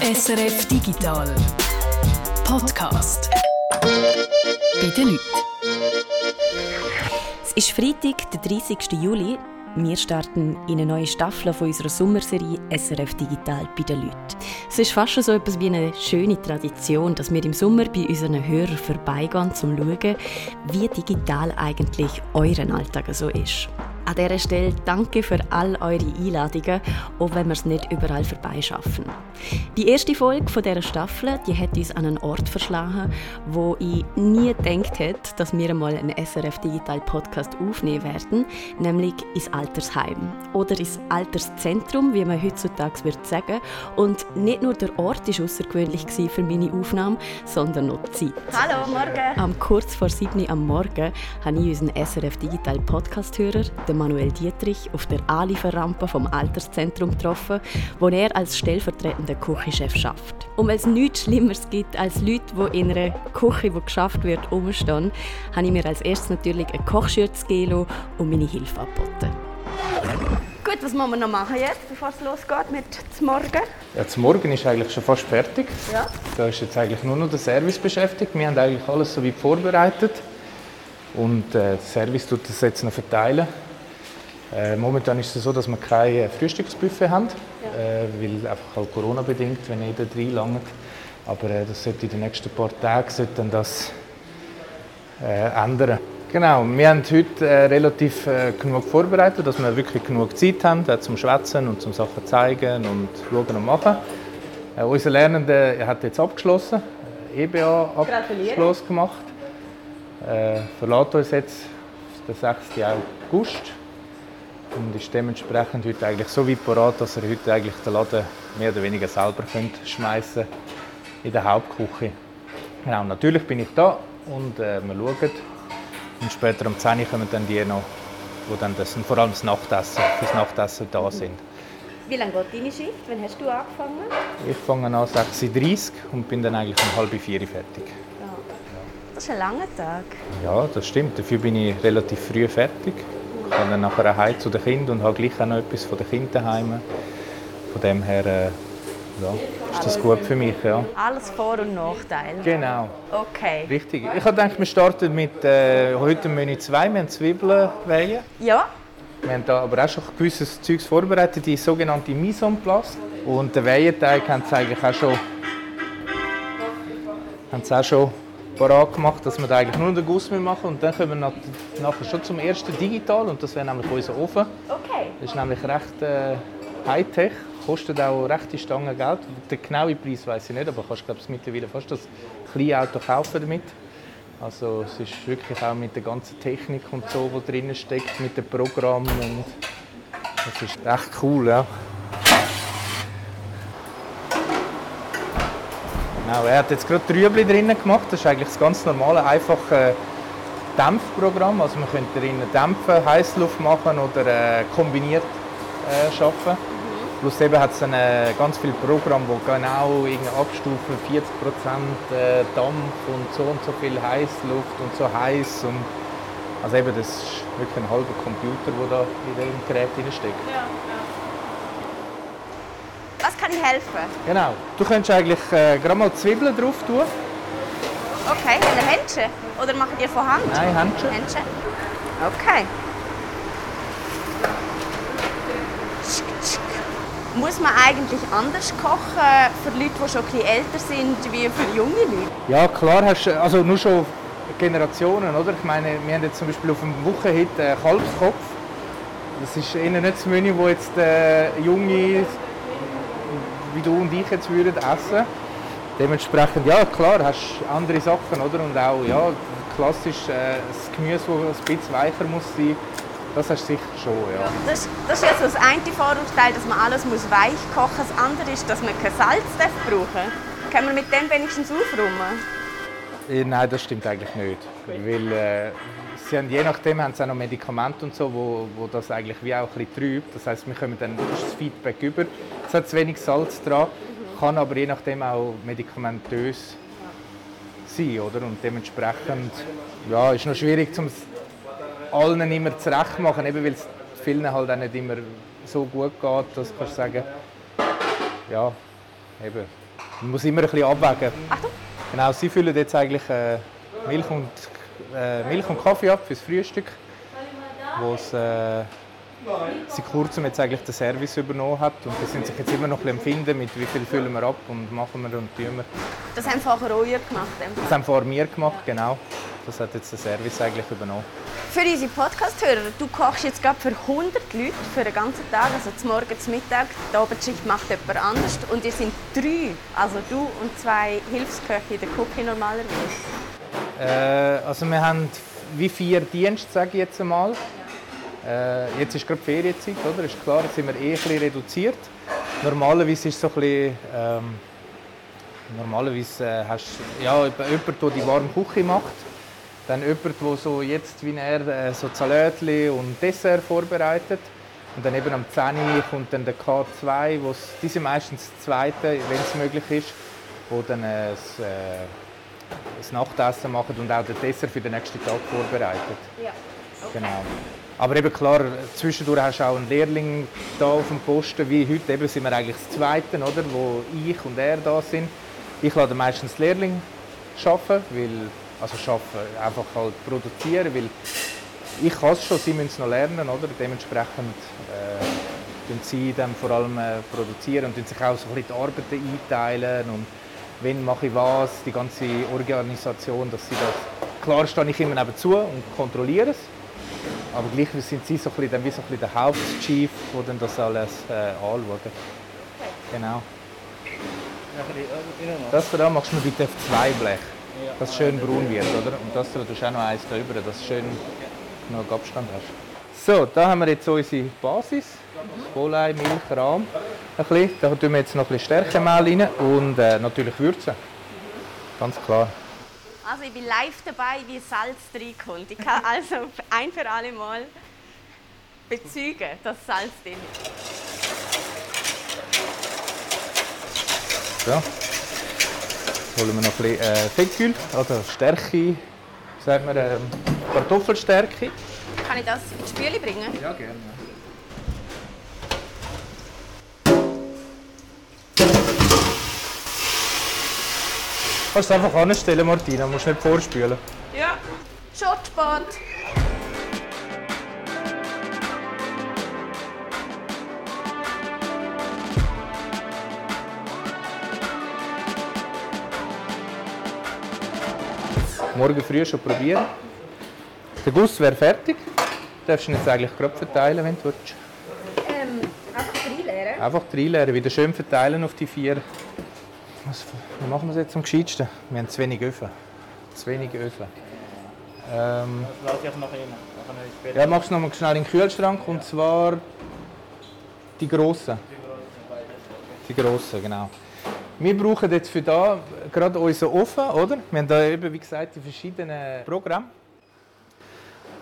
SRF Digital Podcast bei den Leuten. Es ist Freitag, der 30. Juli. Wir starten in eine neue Staffel von unserer Sommerserie SRF Digital bei den Leuten. Es ist fast so etwas wie eine schöne Tradition, dass wir im Sommer bei unseren Hörern vorbeigehen, um zu schauen, wie digital eigentlich euren Alltag so ist. An dieser Stelle danke für all eure Einladungen, auch wenn wir es nicht überall vorbeischaffen. Die erste Folge von dieser Staffel die hat uns an einen Ort verschlagen, wo ich nie gedacht hätte, dass wir einmal einen SRF Digital Podcast aufnehmen werden, nämlich ins Altersheim oder ins Alterszentrum, wie man heutzutage würde sagen. Und nicht nur der Ort war außergewöhnlich für meine Aufnahme, sondern noch die Zeit. Hallo, morgen. Am kurz vor 7 Uhr am Morgen habe ich unseren SRF Digital Podcast-Hörer, Manuel Dietrich, auf der Anlieferrampe vom Alterszentrum getroffen, wo er als stellvertretender Küchenchef schafft. Und weil es nichts Schlimmeres gibt, als Leute, die in einer Küche, die geschafft wird, umstehen, habe ich mir als erstes natürlich eine Kochschürze gegeben und meine Hilfe angeboten. Gut, was müssen wir noch machen jetzt, bevor es losgeht mit zum Morgen? Ja, zum Morgen ist eigentlich schon fast fertig. Ja. Da ist jetzt eigentlich nur noch der Service beschäftigt. Wir haben eigentlich alles so weit vorbereitet. Und äh, der Service tut das jetzt noch verteilen. Äh, momentan ist es so, dass wir kein äh, Frühstücksbuffet haben, ja. äh, weil einfach halt Corona bedingt, wenn jeder reinlangt. Aber äh, das sollte in den nächsten paar Tagen dann das äh, ändern. Genau, wir haben heute äh, relativ genug vorbereitet, dass wir wirklich genug Zeit haben zum Schwätzen und zum Sachen zeigen und schauen und machen. unser Lernender hat jetzt abgeschlossen, EBA abgeschlossen gemacht. verlässt uns jetzt der 6. August und ist dementsprechend heute eigentlich so weit parat, dass er heute eigentlich den Laden mehr oder weniger selber schmeißen in der Hauptküche. Genau, natürlich bin ich da und äh, wir schauen. Und später um 10 Uhr kommen dann die noch, wo dann das, vor allem das Nachtessen, fürs Nachtessen da sind. Wie lange geht deine Schicht? Wann hast du angefangen? Ich fange an 6.30 Uhr und bin dann eigentlich um halb vier fertig. Ja. Das ist ein langer Tag. Ja, das stimmt. Dafür bin ich relativ früh fertig kann dann nachher heim zu den Kindern und habe gleich auch noch etwas von den Kindern daheim. Von dem her äh, ja, ist das gut für mich. Ja. Alles Vor- und Nachteile. Genau. Okay. Richtig. Ich habe gedacht, wir starten mit äh, heute Menü 2. Wir haben Zwiebeln weihen. Ja. Wir haben da aber auch schon gewisses Zeugs vorbereitet, die sogenannte Mise en place. Und den Weihenteig haben sie eigentlich auch schon, haben sie auch schon parat gemacht, dass wir da eigentlich nur den Guss machen und dann kommen wir nachher schon zum ersten Digital und das wäre nämlich unser Ofen. Okay. Das ist nämlich recht äh, Hightech, kostet auch rechte Stangen Geld. Den genauen Preis weiß ich nicht, aber du kannst glaube ich mittlerweile fast das kleine Auto kaufen damit. Also es ist wirklich auch mit der ganzen Technik und so, die drin steckt, mit dem Programm und das ist echt cool, ja. Genau, er hat jetzt gerade Trübli drinnen gemacht. Das ist eigentlich das ganz normale, einfache Dämpfprogramm. Also man könnte drinnen dämpfen, Heißluft machen oder äh, kombiniert äh, arbeiten. Mhm. Plus eben hat es dann äh, ganz viele Programme, die genau abstufen, 40% äh, Dampf und so und so viel Heißluft und so heiß. Und also eben, das ist wirklich ein halber Computer, der da in dem Gerät steckt. Ja, ja. Was kann ich helfen? Genau. Du könntest eigentlich äh, gerade mal Zwiebeln drauf tun. Okay, eine Händchen? Oder machen die von Hand? Nein, Händchen. Händchen. Okay. Muss man eigentlich anders kochen für Leute, die schon ein älter sind, wie für junge Leute? Ja, klar, hast, also nur schon Generationen, oder? Ich meine, wir haben jetzt zum Beispiel auf dem Wochenhit einen Kalbskopf. Das ist eher nicht das Menü, das jetzt äh, junge wie du und ich jetzt würden essen. Dementsprechend, ja klar, hast andere Sachen, oder? Und auch, ja, klassisch äh, das Gemüse, das ein bisschen weicher muss sein, das hast du sicher schon, ja. Das, das ist jetzt so das eine Vorurteil, dass man alles muss weich kochen muss. Das andere ist, dass man kein Salz brauchen darf. Kann man mit dem wenigstens aufräumen? Äh, nein, das stimmt eigentlich nicht. Weil, äh, sie haben, je nachdem haben sie auch noch Medikamente und so, wo, wo das eigentlich wie auch ein bisschen trübt. Das heißt, wir kommen dann das Feedback über. Es hat zu wenig Salz dran, kann aber je nachdem auch medikamentös sein, oder? Und dementsprechend ja, ist noch schwierig, um allen immer zurecht zu machen, eben weil es vielen halt auch nicht immer so gut geht, dass kannst du sagen, ja, eben, Man muss immer ein bisschen abwägen. Achtung. Genau, sie füllen jetzt eigentlich äh, Milch, und, äh, Milch und Kaffee ab fürs Frühstück, wo es äh, seit kurzem jetzt eigentlich den Service übernommen hat und die sind sich jetzt immer noch ein bisschen am finden, mit wie viel füllen wir ab und machen wir und tun wir. Das haben vorher auch ihr gemacht. in Das haben vorher wir gemacht, genau. Das hat jetzt der Service eigentlich übernommen. Für unsere Podcast-Hörer, du kochst jetzt gerade für 100 Leute für den ganzen Tag, also zum Morgen, zum Mittag, die Abendschicht macht jemand anders und ihr sind drei, also du und zwei Hilfsköche, der Cookie normalerweise. Äh, also wir haben wie vier Dienste, sage ich jetzt einmal. Äh, jetzt ist gerade Ferienzeit, oder? Ist klar, jetzt sind wir eh ein bisschen reduziert. Normalerweise ist es so ein bisschen, ähm, normalerweise äh, hast ja, jemanden, der die warme Küche macht. Dann jemand, der so jetzt wie er äh, so Salatli und Dessert vorbereitet. Und dann eben am 10 Uhr kommt dann der K2, wo's, die sind meistens das zweite, wenn es möglich ist, wo dann äh, das, äh, das Nachtessen machen und auch den Dessert für den nächsten Tag vorbereitet. Ja. Genau. Aber eben klar, zwischendurch hast du auch einen Lehrling da auf dem Posten, wie heute eben sind wir eigentlich das Zweite, oder, wo ich und er da sind. Ich lade meistens Lehrling arbeiten, weil, also arbeiten, einfach halt produzieren, weil ich kann es schon, sie müssen es noch lernen, oder? Dementsprechend äh, sie dann vor allem äh, produzieren und sich auch so ein bisschen die Arbeiten einteilen und wenn mache ich was, die ganze Organisation, dass sie das... Klar stehe ich immer nebenzu und kontrolliere es, aber gleich sind sie so ein bisschen, wie so ein bisschen der Hauptchief, der dann das alles äh, anschaut. Genau. Das da machst du bitte auf zwei Blech, dass es schön braun wird, oder? Und das da tust du auch noch eins da über, dass du schön noch Abstand hast. So, da haben wir jetzt unsere Basis. Wollei, Milch, Rahm. Ein bisschen. Da tun wir jetzt noch ein bisschen Stärkemehl rein und äh, natürlich Würzen. Ganz klar. Also ich bin live dabei, wie Salz reinkommt. Ich kann also ein für alle Mal bezeugen, dass Salz drin ist. So. Holen wir noch ein bisschen äh, Fettkühl, also Stärke, sagt man, ähm, Kartoffelstärke. Kann ich das ins Spüle bringen? Ja, gerne. Kannst du einfach anstellen, Martina, musst nicht vorspülen. Ja. Shotspot. Morgen früh schon probieren. Der Guss wäre fertig. Du darfst ihn jetzt eigentlich gerade verteilen, wenn du willst. Ähm, einfach reinleeren. Einfach reinleeren, wieder schön verteilen auf die vier. Was, wie machen wir es jetzt am gescheitsten? Wir haben zu wenig Öfen. Zu wenig Öfen. Ähm, Das lasse ich noch rein. Ja, machst du noch mal schnell in den Kühlschrank und zwar die grossen. Die grossen, genau. Wir brauchen jetzt für da gerade unseren Ofen, oder? Wir haben da eben, wie gesagt, die verschiedenen Programme.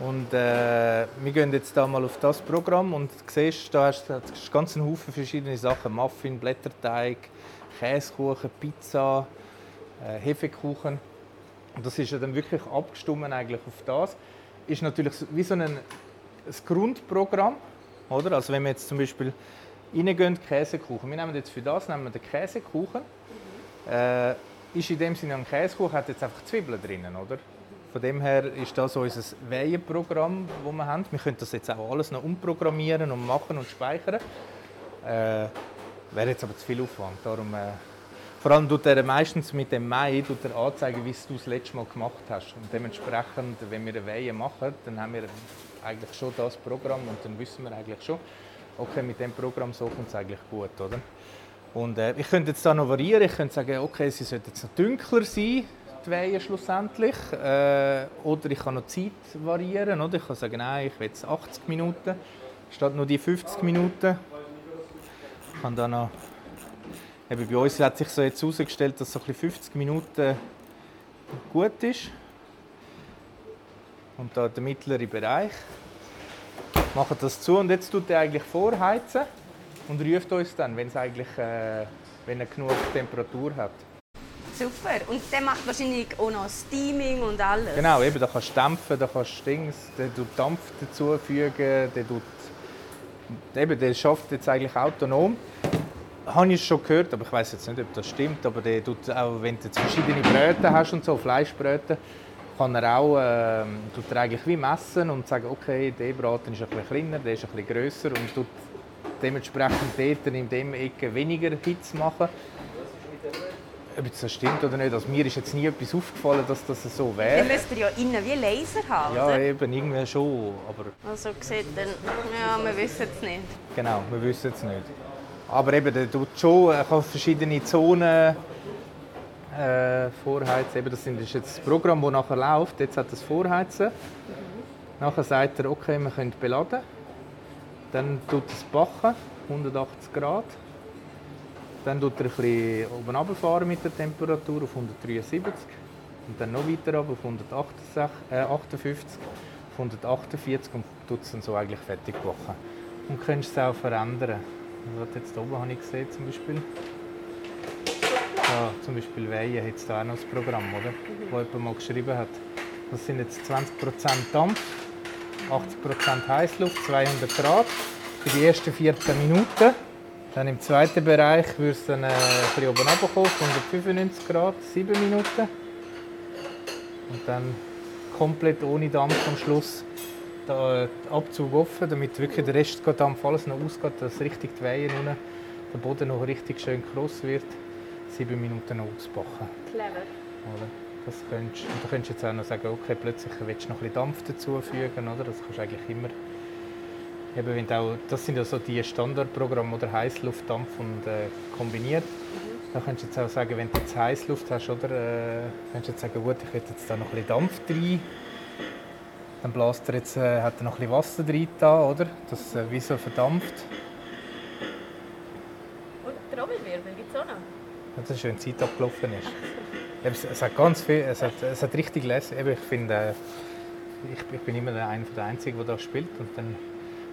Und äh, wir gehen jetzt da mal auf das Programm und siehst, da hast du da hast du ganz einen Haufen verschiedene Sachen. Muffin, Blätterteig, Käsekuchen, Pizza, äh, Hefekuchen. Und das ist ja dann wirklich abgestimmt eigentlich auf das. Ist natürlich wie so ein, ein Grundprogramm, oder? Also wenn wir jetzt zum Beispiel reingehen, Käsekuchen. Wir nehmen jetzt für das nehmen wir den Käsekuchen. Äh, ist in dem Sinne ein Käsekuchen, hat jetzt einfach Zwiebeln drinnen, oder? Von dem her ist das unser Weihenprogramm, das wir haben. Wir können das jetzt auch alles noch umprogrammieren und machen und speichern. Äh, wäre jetzt aber zu viel Aufwand. Darum, äh, vor allem tut er meistens mit dem Mai tut er anzeigen, wie du das letzte Mal gemacht hast. Und dementsprechend, wenn wir eine Weihe machen, dann haben wir eigentlich schon das Programm und dann wissen wir eigentlich schon, okay, mit dem Programm so kommt es eigentlich gut, oder? Und äh, ich könnte jetzt da noch variieren. Ich könnte sagen, okay, sie sollte jetzt noch dunkler sein, die Weihe schlussendlich. Äh, oder ich kann noch die Zeit variieren, oder? Ich kann sagen, nein, ich will jetzt 80 Minuten statt nur die 50 Minuten. Kann da noch Eben bei uns hat sich so jetzt herausgestellt, dass so ein bisschen 50 Minuten gut ist. Und da der mittlere Bereich. Machen das zu und jetzt tut er eigentlich vorheizen und ruft uns dann, wenn es eigentlich äh, wenn er genug Temperatur hat. Super. Und der macht wahrscheinlich auch noch Steaming und alles. Genau, eben, da kannst du dämpfen, da kannst du Dings, der tut Dampf dazufügen, der tut, eben, der schafft jetzt eigentlich autonom. habe ich schon gehört, aber ich weiß jetzt nicht, ob das stimmt. Aber der tut auch, wenn du jetzt verschiedene Bröte hast und so, Fleischbröte, kann er auch äh, tut er eigentlich wie messen und sagen, okay, der Braten ist ein bisschen kleiner, der ist ein bisschen grösser und tut dementsprechend dort in dem Ecke weniger Hitze machen. Ob jetzt das stimmt oder nicht, also mir ist jetzt nie etwas aufgefallen, dass das so Dann wäre. müsst ihr ja innen wie Laser haben, Ja, eben, irgendwie schon, aber Also sieht dann, ja, wir wissen es nicht. Genau, wir wissen es nicht. Aber eben, der tut schon, er kann verschiedene Zonen äh, vorheizen. Eben, das ist jetzt das Programm, das nachher läuft. Jetzt hat das Vorheizen. Nachher sagt er, okay, wir können beladen. Dann tut es backen, 180 Grad. Dann tut er ein bisschen oben runterfahren mit der Temperatur auf 173. Und dann noch weiter runter auf 158, äh, 58, auf 148 und tut es dann so eigentlich fertig backen. Und kannst es auch verändern. Was jetzt oben habe ich gesehen zum Beispiel. Ja, zum Beispiel Weihen hat es da auch noch das Programm, oder? Wo jemand mal geschrieben hat. Das sind jetzt 20% Dampf, 80% Heißluft, 200 Grad für die ersten 14 Minuten. Dann im zweiten Bereich würde es dann äh, ein bisschen oben runterkommen, auf 195 Grad, 7 Minuten. Und dann komplett ohne Dampf am Schluss der Abzug offen, damit wirklich der Rest Dampf alles noch ausgeht, dass richtig die Weihen unten, der Boden noch richtig schön kross wird. 7 Minuten noch ausbacken. Clever. Oder? Das könntest, und du könntest jetzt auch noch sagen, okay, plötzlich willst du noch ein bisschen Dampf dazufügen, oder? Das kannst du eigentlich immer. Eben, wenn auch, das sind ja so die Standardprogramme, oder Heißluft, Dampf und äh, kombiniert. Da könntest du jetzt auch sagen, wenn du jetzt Heißluft hast, oder, äh, könntest du jetzt sagen, gut, ich will jetzt da noch ein bisschen Dampf rein. Dann bläst er jetzt, äh, hat er noch ein bisschen Wasser drin, da, oder? Das äh, wie so verdampft. Und Trommelwirbel gibt es auch noch. Ja, Das ist, wenn die Zeit abgelaufen ist. Es, es hat ganz viel, es hat, es hat richtig lässig. Eben, Ich finde, äh, ich, ich bin immer der einer der Einzigen, der da spielt. Und dann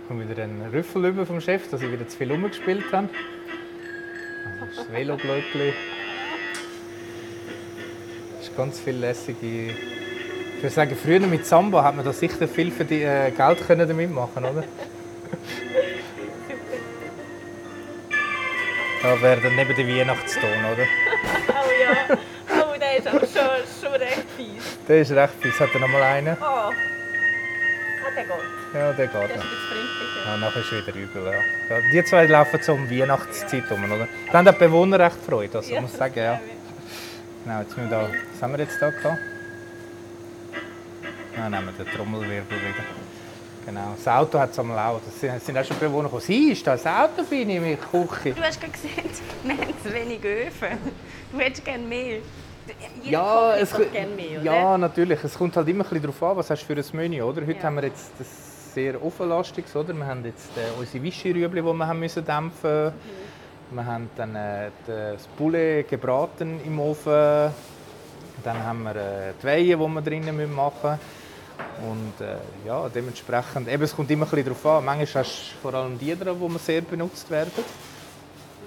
kommt wieder ein Rüffel über vom Chef, dass ich wieder zu viel rumgespielt habe. Also das Veloblöckli. Es ist ganz viel lässige. Ich würde sagen, früher mit Samba hat man da sicher viel für die, äh, Geld können damit machen, oder? Da wäre dann neben der Weihnachtston, oder? Oh ja. Oh, der ist aber schon, schon recht fies. Der ist recht fies. Hat er noch mal einen? Oh. Ah, der geht. Ja, der geht noch. Ja, nachher ist wieder übel. Ja. Ja, die zwei laufen so um Weihnachtszeit rum, oder? Da haben die Bewohner recht Freude, also, muss ich sagen. Ja. Genau, jetzt müssen wir da, was haben wir jetzt da gehabt? Ja, nehmen wir den Trommelwirbel wieder. Genau, das Auto hat es. Das sind, es sind auch schon Bewohner gekommen. Sie, ist das Auto bei Ihnen in der Küche? Du hast gerade gesehen, wir haben zu wenig Öfen. Du hättest gerne mehr. Jeder Ja, es, mehr, ja, natürlich. Es kommt halt immer ein bisschen darauf an, was hast du für ein Menü, oder? Heute Ja. haben wir jetzt das sehr offenlastiges, oder? Wir haben jetzt äh, unsere Wischerübli, die wir haben müssen dämpfen Mhm. Wir haben dann äh, das Poulet gebraten im Ofen. Dann haben wir äh, die Weihe, die wir drinnen machen müssen. Und äh, ja, dementsprechend, eben, es kommt immer ein bisschen darauf an. Manchmal hast du vor allem die dran, die sehr benutzt werden.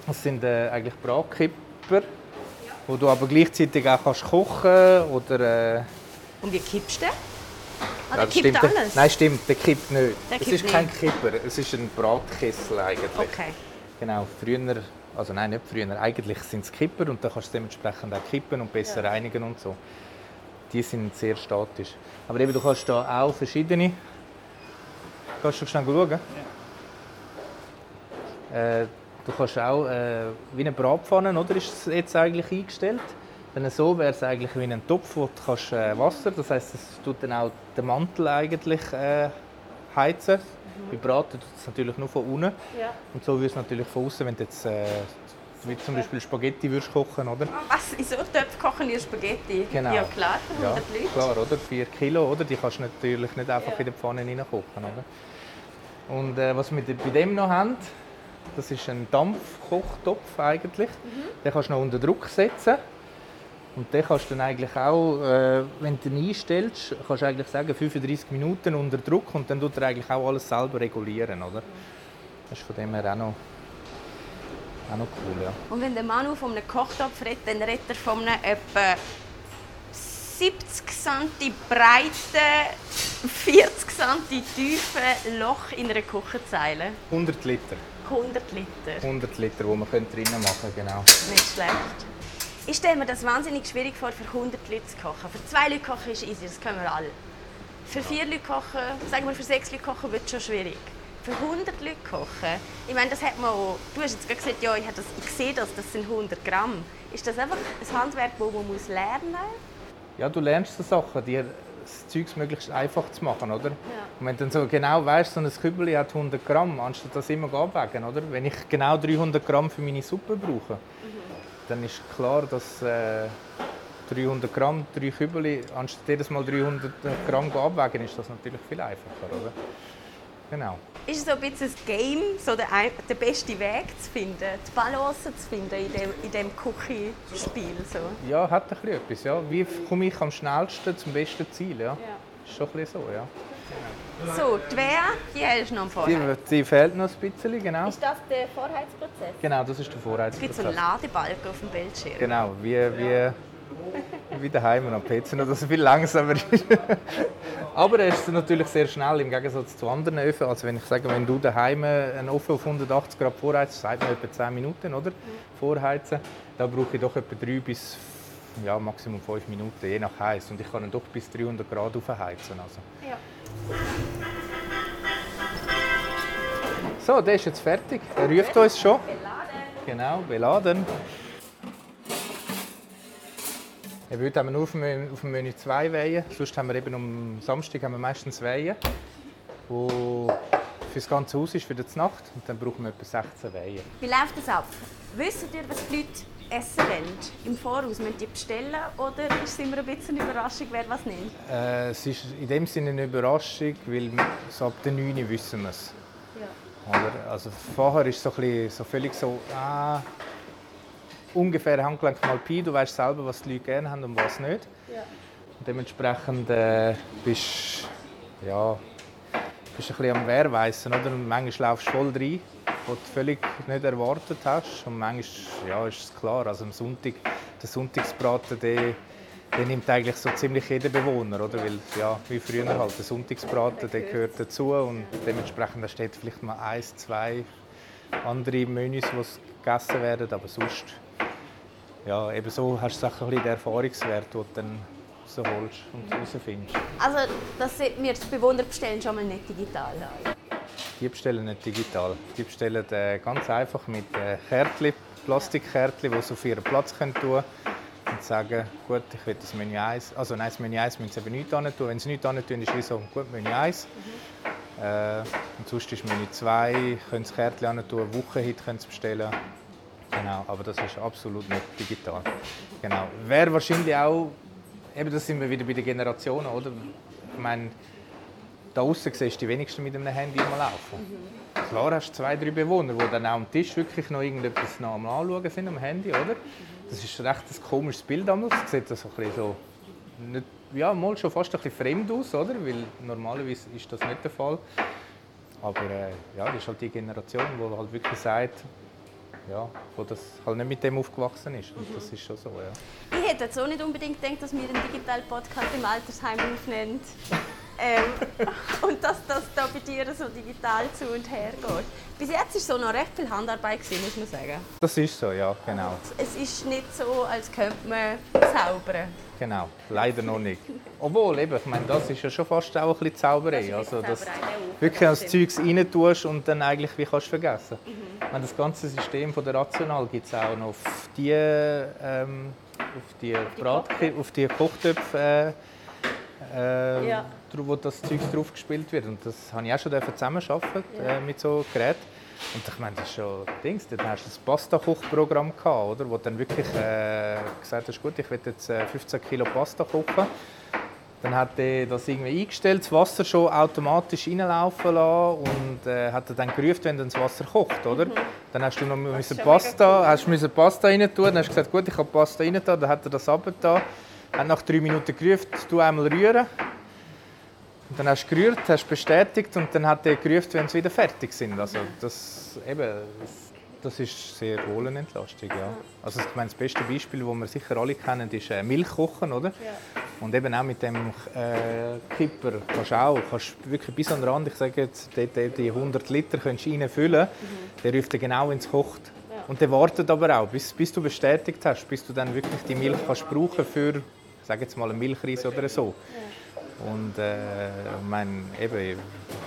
Das sind äh, eigentlich Bratkipper, wo du aber gleichzeitig auch kannst kochen oder äh, Und wie kippst du? Ah, ja, der das kippt stimmt, alles? Nein, stimmt, der kippt nicht. Der es kippt ist kein Kipper, es ist ein Bratkessel eigentlich. Okay. Genau, früher, also nein, nicht früher, eigentlich sind es Kipper und da kannst du dementsprechend auch kippen und besser reinigen und so. Die sind sehr statisch. Aber eben, du kannst da auch verschiedene. Kannst du schnell schauen? Äh, du kannst auch äh, wie eine Bratpfanne, oder? Ist es jetzt eigentlich eingestellt? Wenn so wäre es eigentlich wie ein Topf, wo du kannst, äh, Wasser, das heißt, es tut dann auch den Mantel eigentlich äh, heizen. Bei Braten tut es natürlich nur von unten. Ja. Und so würde es natürlich von außen, wenn du jetzt äh, wie zum Beispiel Spaghetti würdest kochen, oder? Ah, Was? In so Töpfen kochen wir Spaghetti? Genau. Ja klar, für 100 Ja, Leute. klar, oder? 4 Kilo, oder? Die kannst du natürlich nicht einfach in der Pfanne reinkochen, oder? Und äh, was wir bei dem noch haben, das ist ein Dampfkochtopf eigentlich. Den kannst du noch unter Druck setzen. Und den kannst du dann eigentlich auch, äh, wenn du ihn einstellst, kannst du eigentlich sagen 35 Minuten unter Druck und dann tut er eigentlich auch alles selber regulieren, oder? Das ist von dem her auch noch, auch noch cool, ja. Und wenn der Manu von einem Kochtopf redet, dann redet er von einem etwa 70 cm breiten, 40 cm tiefen Loch in einer Küchenzeile. 100 Liter. 100 Liter. 100 Liter, die man drinnen machen könnte, genau. Nicht schlecht. Ich stelle mir das wahnsinnig schwierig vor, für 100 Leute zu kochen. Für zwei Leute kochen ist easy, das können wir alle. Für vier Leute kochen, sagen wir für sechs Leute kochen, wird es schon schwierig. Für 100 Leute kochen, ich meine, das hat man auch, du hast jetzt gerade gesagt, ja, ich, das, ich sehe das, das sind 100 Gramm. Ist das einfach ein Handwerk, das man muss lernen muss? Ja, du lernst so Sachen, dir das Zeug möglichst einfach zu machen, oder? Ja. Und wenn du dann so genau weißt, so ein Kübel hat 100 Gramm, anstatt das immer abwägen, oder? Wenn ich genau 300 Gramm für meine Suppe brauche, mhm. Dann ist klar, dass äh, 300 Gramm, drei Kübel, anstatt jedes Mal 300 Gramm abwägen, ist das natürlich viel einfacher, oder? Genau. Ist es so ein bisschen ein Game, so den, den besten Weg zu finden, die Balance zu finden in dem, in dem Cookie-Spiel? So? Ja, hat ein bisschen etwas. Ja. Wie komme ich am schnellsten zum besten Ziel? Ja. ja. Ist schon ein bisschen so, ja. So, die Wea, die hast du noch am Vorheiz. Die, die, fehlt noch ein bisschen, genau. Ist das der Vorheizprozess? Genau, das ist der Vorheizprozess. Es gibt so einen Ladebalken auf dem Bildschirm. Genau, wie, wie, wie daheim am PC, nur dass er viel langsamer ist. Aber er ist natürlich sehr schnell im Gegensatz zu anderen Öfen. Also wenn ich sage, wenn du daheim einen Ofen auf 180 Grad vorheizt, sagt man etwa 10 Minuten, oder? Vorheizen. Da brauche ich doch etwa 3 bis ja, Maximum 5 Minuten, je nach Heiß. Und ich kann ihn doch bis 300 Grad aufheizen. Also. Ja. So, der ist jetzt fertig. Er ruft uns schon. Beladen. Genau, beladen. Haben wir nur auf dem, Menü zwei Weihen. Sonst haben wir eben am Samstag haben wir meistens Weihen, wo für das ganze Haus ist, für die Nacht. Und dann brauchen wir etwa 16 Weihen. Wie läuft das ab? Wissen ihr, was die Leute essen wollen? Im Voraus? Müssen die bestellen oder ist es immer ein bisschen eine Überraschung, wer was nimmt? Äh, es ist in dem Sinne eine Überraschung, weil so ab der 9 Uhr wissen wir es. Ja. Also vorher ist es so, so völlig so, ah, ungefähr Handgelenk mal Pi. Du weißt selber, was die Leute gerne haben und was nicht. Ja. Und dementsprechend äh, bist ja, bist ein bisschen am Wehrweissen, oder? Und manchmal laufst du voll rein, was du völlig nicht erwartet hast. Und manchmal ja, ist es klar, also am Sonntag, der Sonntagsbraten, der, der nimmt eigentlich so ziemlich jeder Bewohner, oder? Weil, ja, wie früher halt, der Sonntagsbraten, der gehört dazu und dementsprechend steht vielleicht mal eins, zwei andere Menüs, die gegessen werden, aber sonst ja, eben so hast du ein bisschen den Erfahrungswert, den du dann rausholst und herausfindest. Also, dass wir die Bewohner bestellen schon mal nicht digital? Die bestellen nicht digital. Die bestellen äh, ganz einfach mit äh, Kärtchen, Plastikkärtchen, die sie auf ihren Platz können tun und sagen, gut, ich will das Menü 1. Also nein, das Menü 1 müssen sie eben nichts tun. Wenn sie nichts tun, ist es so, gut, Menü 1. Mhm. Äh, und sonst ist Menü 2, können sie Kärtchen tun, Wochenhit können sie bestellen. Genau, aber das ist absolut nicht digital. Genau. Wäre wahrscheinlich auch, eben das sind wir wieder bei den Generationen, oder? Ich meine, da außen siehst du die wenigsten mit einem Handy mal laufen. Mhm. Klar hast du zwei, drei Bewohner, die dann auch am Tisch wirklich noch irgendetwas noch am Anschauen sind am Handy, oder? Das ist recht ein komisches Bild damals. Sieht das so ein so nicht, ja, mal schon fast ein bisschen fremd aus, oder? Weil normalerweise ist das nicht der Fall. Aber äh, ja, das ist halt die Generation, die halt wirklich sagt, ja, wo das halt nicht mit dem aufgewachsen ist. Und das ist schon so, ja. Ich hätte jetzt auch nicht unbedingt gedacht, dass wir einen digitalen Podcast im Altersheim aufnehmen. Ähm, und dass das da bei dir so digital zu und her geht. Bis jetzt war es so noch recht viel Handarbeit, gewesen, muss man sagen. Das ist so, ja, genau. Es ist nicht so, als könnte man zaubern. Genau, leider noch nicht. Obwohl, eben, ich meine, das ist ja schon fast auch ein bisschen Zauberei. Das also, dass du wirklich das Zeug rein tust und dann eigentlich wie kannst du vergessen. Mhm. Meine, das ganze System von der Rational gibt es auch noch auf die, ähm, auf die, Brat auf die Kochtöpfe, äh, äh, ja. Wo das Zeug drauf gespielt wird. Und das habe ich auch schon zusammenarbeiten ja. äh, mit so Geräten. Und ich meine, das ist schon Dings, dann hast du das Pasta-Kochprogramm gehabt, oder? Wo du dann wirklich äh, gesagt hast, gut, ich will jetzt äh, 15 Kilo Pasta kochen. Dann hat er das irgendwie eingestellt, das Wasser schon automatisch reinlaufen lassen und äh, hat dann gerufen, wenn dann das Wasser kocht, oder? Mhm. Dann hast du noch müssen Pasta, hast müssen Pasta rein tun, dann hast du gesagt, gut, ich habe Pasta rein tun, dann hat er das abgetan, hat nach drei Minuten gerufen, du einmal rühren. Und dann hast du gerührt, hast bestätigt und dann hat er gerufen, wenn sie wieder fertig sind. Also das, eben, das ist sehr wohl eine Entlastung. Ja. Also ich meine, das beste Beispiel, das wir sicher alle kennen, ist äh, Milchkochen. Oder? Ja. Und eben auch mit dem äh, Kipper kannst du auch kannst wirklich bis an den Rand, ich sage jetzt, die, die 100 Liter kannst du reinfüllen, mhm. der ruft genau ins Kocht. Ja. Und der wartet aber auch, bis, bis du bestätigt hast, bis du dann wirklich die Milch kannst brauchen für, sage jetzt mal, einen Milchreis oder so. Ja. Und äh, ich meine, eben,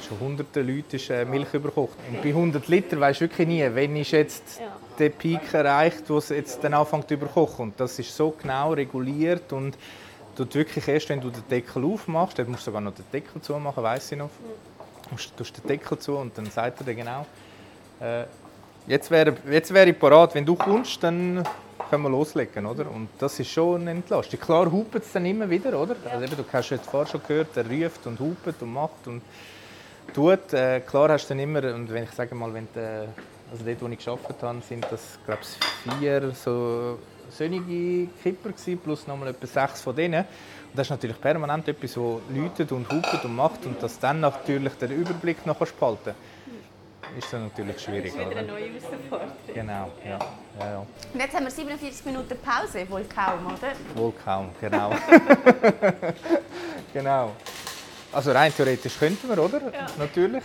schon hunderte Leute ist äh, Milch überkocht. Und bei 100 Liter weißt du wirklich nie, wenn ist jetzt ja. der Peak erreicht, wo es jetzt dann anfängt zu überkochen. Und das ist so genau reguliert und tut wirklich erst, wenn du den Deckel aufmachst, dann musst du sogar noch den Deckel zumachen, weiß ich noch. Du tust den Deckel zu und dann sagt er dir genau, äh, jetzt wäre jetzt wär ich parat, wenn du kommst, dann können wir loslegen, oder? Und das ist schon eine Entlastung. Klar hupet es dann immer wieder, oder? Ja. Also eben, du hast jetzt vorher schon gehört, er ruft und hupet und macht und tut. Äh, klar hast du dann immer, und wenn ich sage mal, wenn die, also dort, wo ich gearbeitet habe, sind das, glaube ich, vier so sonnige Kipper gewesen, plus nochmal etwa sechs von denen. Und das ist natürlich permanent etwas, das läutet und hupet und macht und das dann natürlich den Überblick noch spalten ist dann natürlich schwierig. Das ist wieder eine neue Herausforderung. Genau, ja. ja, ja. Und jetzt haben wir 47 Minuten Pause, wohl kaum, oder? Wohl kaum, genau. genau. Also rein theoretisch könnten wir, oder? Ja. Natürlich.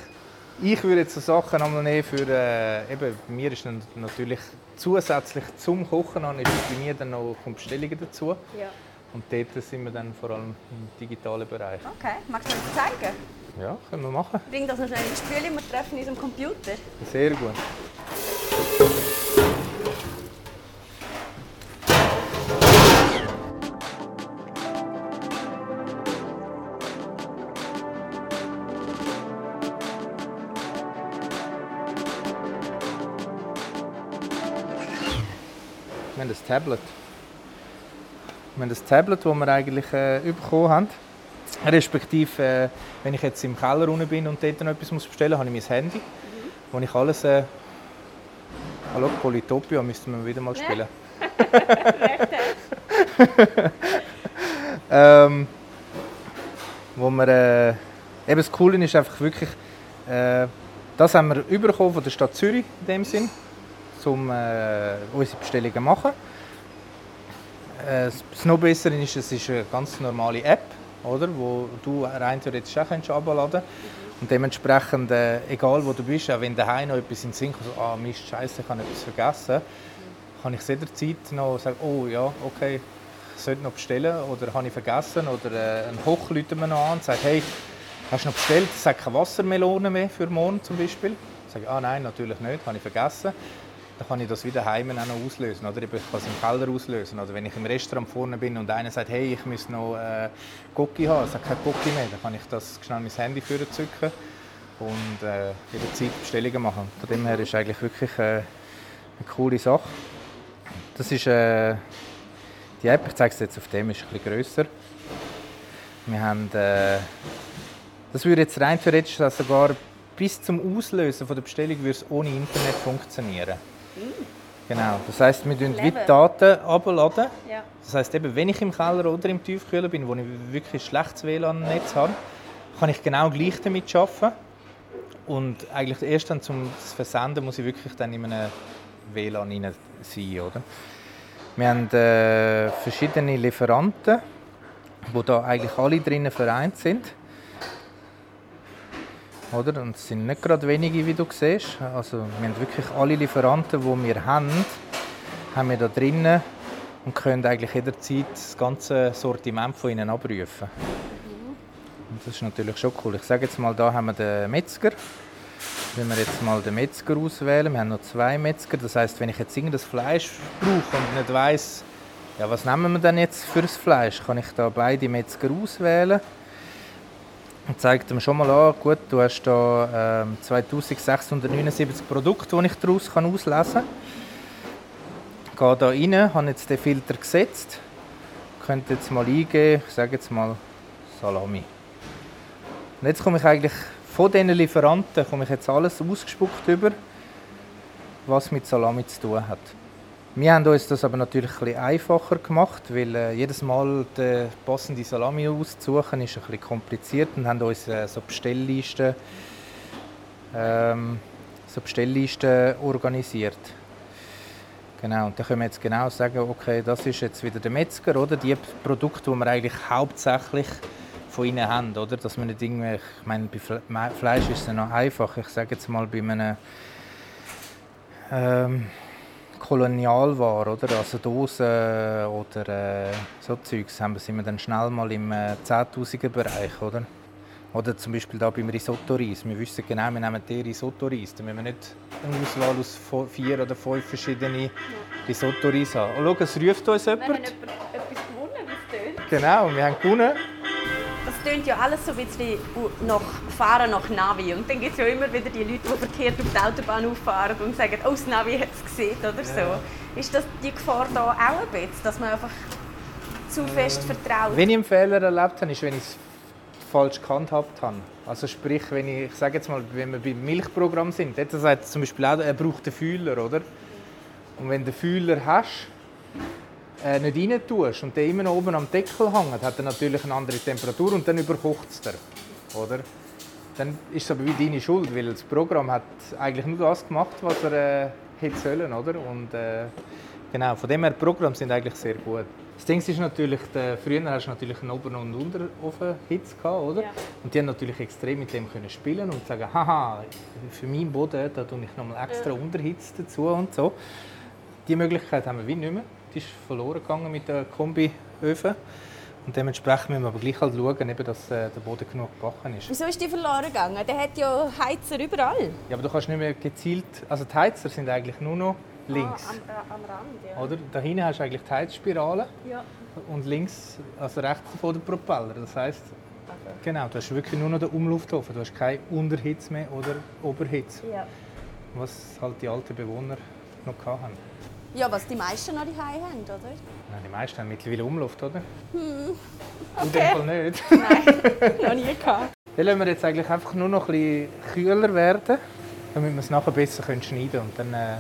Ich würde jetzt so Sachen einmal nehmen für, äh, eben, bei mir ist natürlich zusätzlich zum Kochen an, ist bei mir dann noch Bestellungen dazu. Ja. Und dort sind wir dann vor allem im digitalen Bereich. Okay, magst du mir das zeigen? Ja, können wir machen. Bring das noch schnell ins Spüle, wir treffen uns am Computer. Sehr gut. Wir haben das Tablet. Wir haben das Tablet, das wir eigentlich äh, bekommen haben. Respektive, äh, wenn ich jetzt im Keller unten bin und dort noch etwas bestellen muss, habe ich mein Handy, mhm. wo ich alles... Äh, hallo, Polytopia müssten wir wieder mal spielen. ähm, wo wir, äh, eben das Coole ist einfach wirklich, äh, das haben wir überkommen von der Stadt Zürich in dem Sinn um äh, unsere Bestellungen zu machen. Äh, das noch Bessere ist, es ist eine ganz normale App, oder, wo du rein theoretisch auch herunterladen kannst. Und dementsprechend, äh, egal wo du bist, auch wenn daheim noch etwas in den Sinn kommt, ah Mist, Scheiße, ich habe etwas vergessen, kann ich jederzeit noch sagen, oh ja, okay, ich sollte noch bestellen oder habe ich vergessen oder äh, ein Koch läutet mir noch an und sagt, hey, hast du noch bestellt? Sage keine Wassermelone mehr für morgen zum Beispiel. Ich sage, ah nein, natürlich nicht, habe ich vergessen dann kann ich das wieder heim auch noch auslösen. Oder ich kann es im Keller auslösen. Oder wenn ich im Restaurant vorne bin und einer sagt, hey, ich muss noch äh, Cookie haben, ich habe kein Cookie mehr, dann kann ich das schnell mein Handy zücken und äh, jederzeit Bestellungen machen. Von dem her ist eigentlich wirklich äh, eine coole Sache. Das ist äh, die App, ich zeige es jetzt auf dem, ist ein bisschen grösser. Wir haben, äh, das würde jetzt rein theoretisch sogar bis zum Auslösen der Bestellung würde es ohne Internet funktionieren. Genau, das heisst, wir laden die Daten abladen. Ja. Das heisst, eben, wenn ich im Keller oder im Tiefkühler bin, wo ich wirklich ein schlechtes WLAN-Netz habe, kann ich genau gleich damit arbeiten. Und eigentlich erst dann zum Versenden muss ich wirklich dann in einem WLAN rein sein. Oder? Wir haben äh, verschiedene Lieferanten, wo da eigentlich alle drinnen vereint sind. Oder? Und es sind nicht gerade wenige, wie du siehst. Also, wir haben wirklich alle Lieferanten, die wir haben, haben wir da drinnen und können eigentlich jederzeit das ganze Sortiment von ihnen abrufen. Und das ist natürlich schon cool. Ich sage jetzt mal, da haben wir den Metzger. Wenn wir jetzt mal den Metzger auswählen, wir haben noch zwei Metzger. Das heißt, wenn ich jetzt irgendein Fleisch brauche und nicht weiß, ja, was nehmen wir denn jetzt für das Fleisch, kann ich da beide Metzger auswählen und zeigt ihm schon mal an, gut, du hast hier ähm, 2679 Produkte, die ich daraus kann auslesen kann. Ich gehe hier rein, habe jetzt den Filter gesetzt. Könnte jetzt mal eingeben, ich sage jetzt mal Salami. Und jetzt komme ich eigentlich von diesen Lieferanten komme ich jetzt alles ausgespuckt über, was mit Salami zu tun hat. Wir haben uns das aber natürlich ein einfacher gemacht, weil äh, jedes Mal die passende Salami auszusuchen ist ein kompliziert und haben uns äh, so Bestelllisten, ähm, so Bestelllisten organisiert. Genau, und dann können wir jetzt genau sagen, okay, das ist jetzt wieder der Metzger, oder? Die Produkte, die wir eigentlich hauptsächlich von ihnen haben, oder? Dass man nicht irgendwie, ich meine, bei Fleisch ist es noch einfach. Ich sage jetzt mal bei einem ähm, Kolonialware, oder? Also Dosen oder äh, so Zeugs, haben wir, sind wir dann schnell mal im äh, 10'000er Bereich, oder? Oder zum Beispiel da beim Risotto-Reis. Wir wissen genau, wir nehmen den Risotto-Reis. Da müssen wir nicht eine Auswahl aus vier oder fünf verschiedenen Risotto-Reis haben. Oh, schau, es ruft uns jemand. Wir haben etwas gewonnen, wie es tönt. Genau, wir haben gewonnen. Das tönt ja alles so ein bisschen nach Fahren nach Navi. Und dann gibt es ja immer wieder die Leute, die verkehrt auf die Autobahn auffahren und sagen, oh, das Navi hat es gesehen oder so. Ja. Ist das die Gefahr da auch ein bisschen, dass man einfach zu fest vertraut? Wenn ich einen Fehler erlebt habe, ist, wenn ich es falsch gehandhabt habe. Also sprich, wenn ich, ich sage jetzt mal, wenn wir beim Milchprogramm sind, dort sagt zum Beispiel auch, er braucht einen Fühler, oder? Und wenn du den Fühler hast, äh, nicht rein tust und der immer noch oben am Deckel hängt, hat er natürlich eine andere Temperatur und dann überkocht es dir, oder? Dann ist es aber wie deine Schuld, weil das Programm hat eigentlich nur das gemacht, was er äh, hätte sollen, oder? Und äh, genau, von dem her, die Programme sind eigentlich sehr gut. Das Ding ist natürlich, der, früher hast du natürlich einen Ober- und Unterofen-Hitze oder? Ja. Und die haben natürlich extrem mit dem können spielen und sagen, haha, für meinen Boden, da tue ich nochmal extra ja. Unterhitze dazu und so. Die Möglichkeit haben wir wie nicht mehr. Die ist verloren gegangen mit den Kombi-Öfen. Und dementsprechend müssen wir aber gleich halt schauen, dass äh, der Boden genug gebacken ist. Wieso ist die verloren gegangen? Der hat ja Heizer überall. Ja, aber du kannst nicht mehr gezielt... Also die Heizer sind eigentlich nur noch links. Ah, am, am, Rand, ja. Oder? Da hinten hast du eigentlich die Heizspirale ja. und links, also rechts davon der Propeller. Das heisst, okay. genau, du hast wirklich nur noch den Umluftofen. Du hast keine Unterhitze mehr oder Oberhitze. Ja. Was halt die alten Bewohner noch hatten. Ja, was die meisten noch die haben, oder? Nein, die meisten haben mittlerweile Umluft, oder? Hm. Okay. In dem Fall nicht. Nein, noch nie gehabt. Dann lassen wir jetzt eigentlich einfach nur noch ein bisschen kühler werden, damit wir es nachher besser schneiden können. Und dann äh,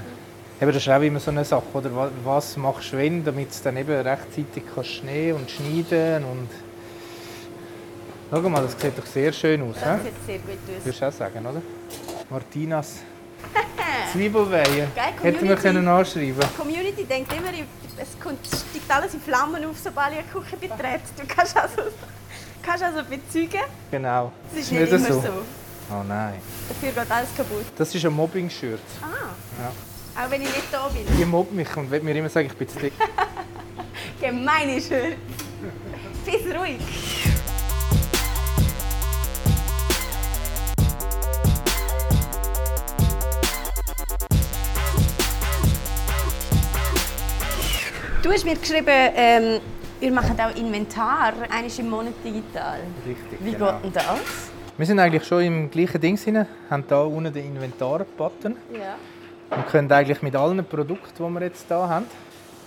Eben, das ist auch immer so eine Sache, oder? Was machst du wenn, damit es dann eben rechtzeitig kannst schneiden und schneiden und Schau mal, das sieht doch sehr schön aus. Das sieht sehr gut aus. Würdest du auch sagen, oder? Martinas Zwiebelweihe. Hätten wir können anschreiben Die Community denkt immer, es kommt, steigt alles in Flammen auf, sobald eine Küche betrete. Du kannst also, kannst also bezeugen. Genau. Das ist nicht, nicht immer so. so. Oh nein. Dafür geht alles kaputt. Das ist ein Mobbing-Shirt. Ah. Ja. Auch wenn ich nicht da bin. Die mobbt mich und will mir immer sagen, ich bin zu dick. Gemein ist er. Bist ruhig. Du hast mir geschrieben, ähm, ihr macht auch Inventar, eines im Monat digital. Richtig, Wie genau. geht denn das? Wir sind eigentlich schon im gleichen Ding drin, haben hier unten den Inventar-Button. Ja. Wir können eigentlich mit allen Produkten, die wir jetzt hier haben,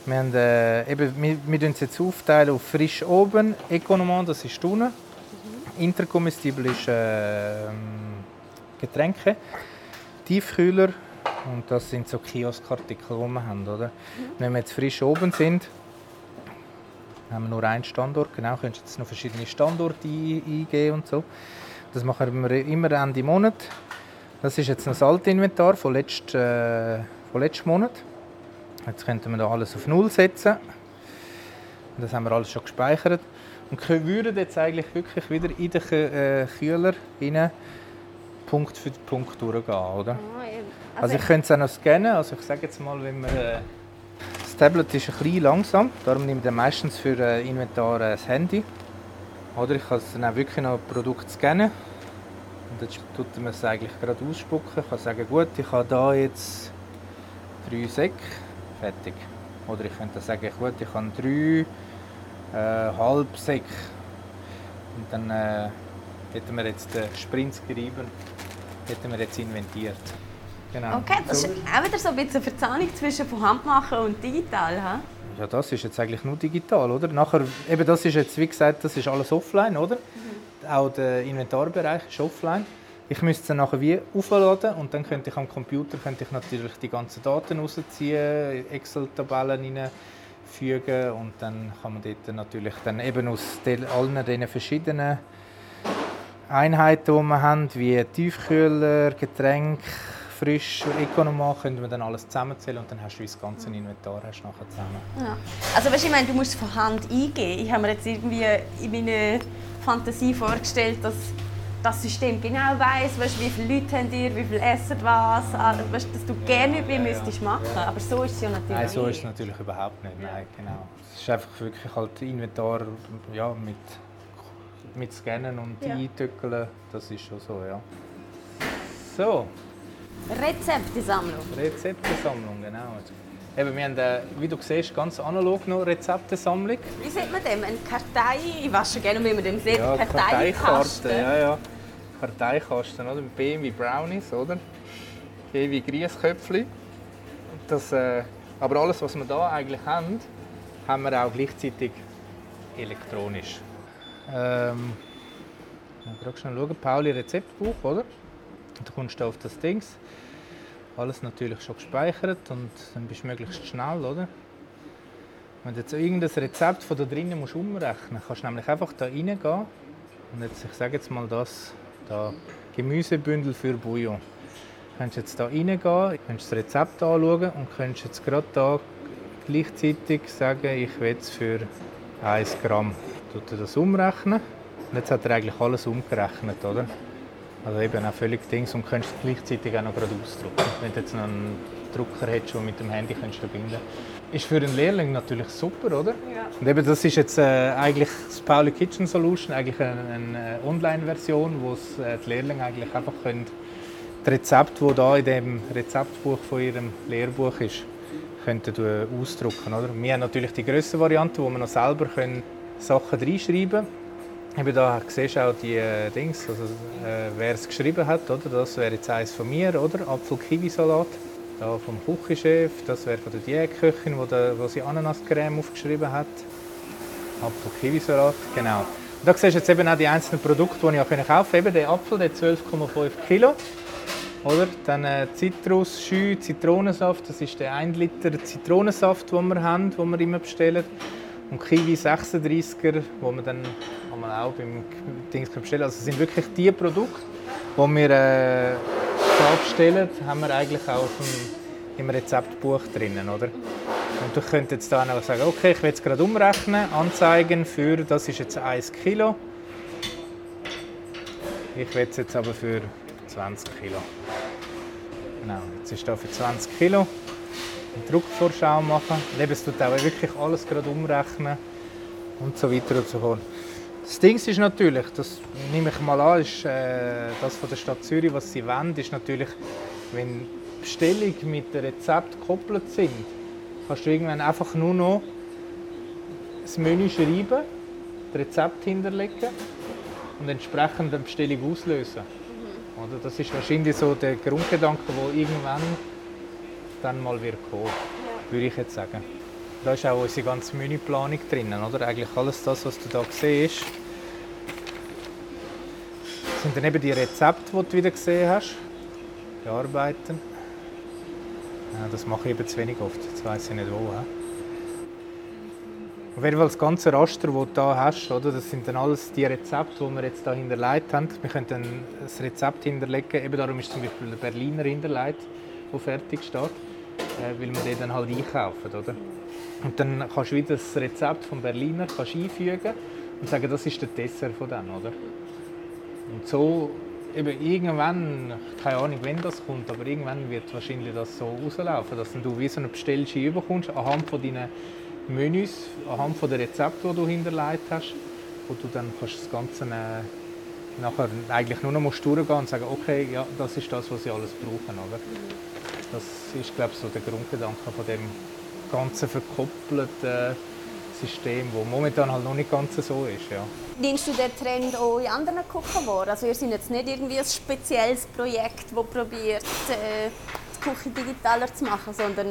wir, haben, äh, eben, wir, wir es jetzt aufteilen auf frisch oben, Economant, das ist unten, mhm. Intercomestible ist äh, Getränke, Tiefkühler und das sind so Kioskartikel, die wir haben. Oder? Wenn wir jetzt frisch oben sind, haben wir nur einen Standort, genau, können jetzt noch verschiedene Standorte eingeben und so. Das machen wir immer Ende Monat. Das ist jetzt noch das alte Inventar von, letzt, äh, von letzten Monat. Jetzt könnten wir da alles auf Null setzen. Das haben wir alles schon gespeichert. Und würden jetzt eigentlich wirklich wieder in den äh, Kühler rein Punkt für Punkt durchgehen, oder? Also, also, ich könnte es auch noch scannen. Also ich sage jetzt mal, wenn wir, äh, das Tablet ist ein bisschen langsam, darum nehme ich meistens für äh, Inventar äh, das Handy. Oder ich kann es dann auch wirklich noch Produkt scannen und jetzt tut man es eigentlich gerade ausspucken. Ich kann sagen, gut, ich habe da jetzt drei Säcke, fertig. Oder ich könnte sagen, gut, ich habe drei äh, Halbsäcke. Und dann äh, hätten wir jetzt den Sprintskrieben hätten wir jetzt inventiert. Genau. Okay, das ist auch wieder so ein bisschen eine Verzahnung zwischen von Handmachen und digital. He? Ja, das ist jetzt eigentlich nur digital, oder? Nachher, eben das ist jetzt, wie gesagt, das ist alles offline, oder? Mhm auch der Inventarbereich ist offline. Ich müsste es nachher wie aufladen und dann könnte ich am Computer könnte ich natürlich die ganzen Daten rausziehen, Excel-Tabellen hineinfügen und dann kann man dort natürlich dann eben aus den, allen diesen verschiedenen Einheiten, die wir haben, wie Tiefkühler, Getränk, frisch Economat können wir dann alles zusammenzählen und dann hast du das ganze Inventar hast nachher zusammen. Ja. Also weißt, ich meine, du musst es von Hand eingeben. Ich habe mir jetzt irgendwie in meiner Fantasie vorgestellt, dass das System genau weiß, weißt, wie viele Leute haben ihr, wie viel essen was, weißt, dass du gerne über müsstest machen. Aber so ist es ja natürlich Nein, so ist es natürlich überhaupt nicht. Nein, genau. Es ist einfach wirklich halt Inventar ja, mit, mit Scannen und Ja. Eintückeln. Das ist schon so, ja. So, Rezeptesammlung. Rezeptesammlung, genau. Eben, wir haben, äh, wie du siehst, ganz analog noch Rezeptesammlung. Wie sieht man dem? Eine Kartei? Ich weiß schon gerne, wie man dem sieht. Ja. Karteikarten, ja, ja. Karteikasten, oder? B wie Brownies, oder? G wie Grießköpfli. Das, äh, aber alles, was wir da eigentlich haben, haben wir auch gleichzeitig elektronisch. Ähm, mal gerade schnell schauen. Pauli Rezeptbuch, oder? Du kommst da auf das Dings. Alles natürlich schon gespeichert und dann bist du möglichst schnell, oder? Wenn du jetzt irgendein Rezept von da drinnen musst umrechnen musst, kannst du nämlich einfach da reingehen und jetzt, ich sage jetzt mal das, da Gemüsebündel für Bouillon. Du kannst jetzt da reingehen, kannst das Rezept anschauen und kannst jetzt gerade da gleichzeitig sagen, ich will es für 1 Gramm. Tut er das umrechnen und jetzt hat er eigentlich alles umgerechnet, oder? Also eben auch völlig Dings und kannst es gleichzeitig auch noch gerade ausdrucken. Wenn du jetzt noch einen Drucker hättest, den mit dem Handy kannst verbinden Ist für einen Lehrling natürlich super, oder? Ja. Und eben das ist jetzt äh, eigentlich das Pauli Kitchen Solution, eigentlich eine, eine Online-Version, wo es, äh, die Lehrlinge eigentlich einfach können, das Rezept, das da in dem Rezeptbuch von ihrem Lehrbuch ist, könnten äh, ausdrucken. Oder? Wir haben natürlich die grösste Variante, wo wir noch selber können Sachen reinschreiben können. Eben da siehst du auch die äh, Dings, also, äh, wer es geschrieben hat. Oder? Das wäre jetzt eins von mir, oder? Apfel-Kiwi-Salat. Vom Küchenchef, das wäre von der Diätköchin, wo, der, wo sie Ananascreme aufgeschrieben hat. Apfel-Kiwi-Salat, genau. Und da siehst du jetzt eben auch die einzelnen Produkte, die ich auch kaufen konnte. Eben der Apfel, der 12,5 Kilo. Oder? Dann äh, Zitrus, Schü, Zitronensaft, das ist der 1 Liter Zitronensaft, den wir haben, den wir immer bestellen. Und Kiwi 36er, wo wir dann auch beim Dings bestellen Also es sind wirklich die Produkte, die wir äh, da bestellen, haben wir eigentlich auch dem, im Rezeptbuch drinnen, oder? Und du könntest jetzt da noch sagen, okay, ich will jetzt gerade umrechnen, anzeigen für, das ist jetzt 1 Kilo. Ich will es jetzt aber für 20 Kilo. Genau, jetzt ist da für 20 Kilo eine Druckvorschau machen. Und eben, es tut auch wirklich alles gerade umrechnen und so weiter und so fort. Das Ding ist natürlich, das nehme ich mal an, ist äh, das von der Stadt Zürich, was sie wollen, ist natürlich, wenn Bestellung mit dem Rezept gekoppelt sind, kannst du irgendwann einfach nur noch das Menü schreiben, das Rezept hinterlegen und entsprechend eine Bestellung auslösen. Oder? Das ist wahrscheinlich so der Grundgedanke, der irgendwann dann mal wird kommen, würde ich jetzt sagen. Da ist auch unsere ganze Menüplanung drin, oder? Eigentlich alles das, was du da siehst, sind dann eben die Rezepte, die du wieder gesehen hast. Bearbeiten. Ja, das mache ich eben zu wenig oft. Jetzt weiss ich nicht wo. He? Auf jeden Fall das ganze Raster, das du hier hast, oder, das sind dann alles die Rezepte, die wir jetzt hier hinterlegt haben. Wir können dann das Rezept hinterlegen. Eben darum ist zum Beispiel der Berliner hinterlegt, der fertig steht, weil wir den dann halt einkaufen. Oder? Und dann kannst du wieder das Rezept vom Berliner kannst einfügen und sagen, das ist der Dessert von denen, oder? Und so, eben irgendwann, keine Ahnung, wenn das kommt, aber irgendwann wird wahrscheinlich das so rauslaufen, dass du wie so eine Bestellschein bekommst, anhand von deinen Menüs, anhand von den Rezepten, die du hinterlegt hast, wo du dann kannst das Ganze äh, nachher eigentlich nur noch durchgehen und sagen, okay, ja, das ist das, was sie alles brauchen, oder? Das ist, glaube ich, so der Grundgedanke von dem ganzen verkoppelten System, wo momentan halt noch nicht ganz so ist, ja. Nimmst du den Trend auch in anderen Küchen wahr? Also ihr seid jetzt nicht irgendwie ein spezielles Projekt, das probiert, äh, die Küche digitaler zu machen, sondern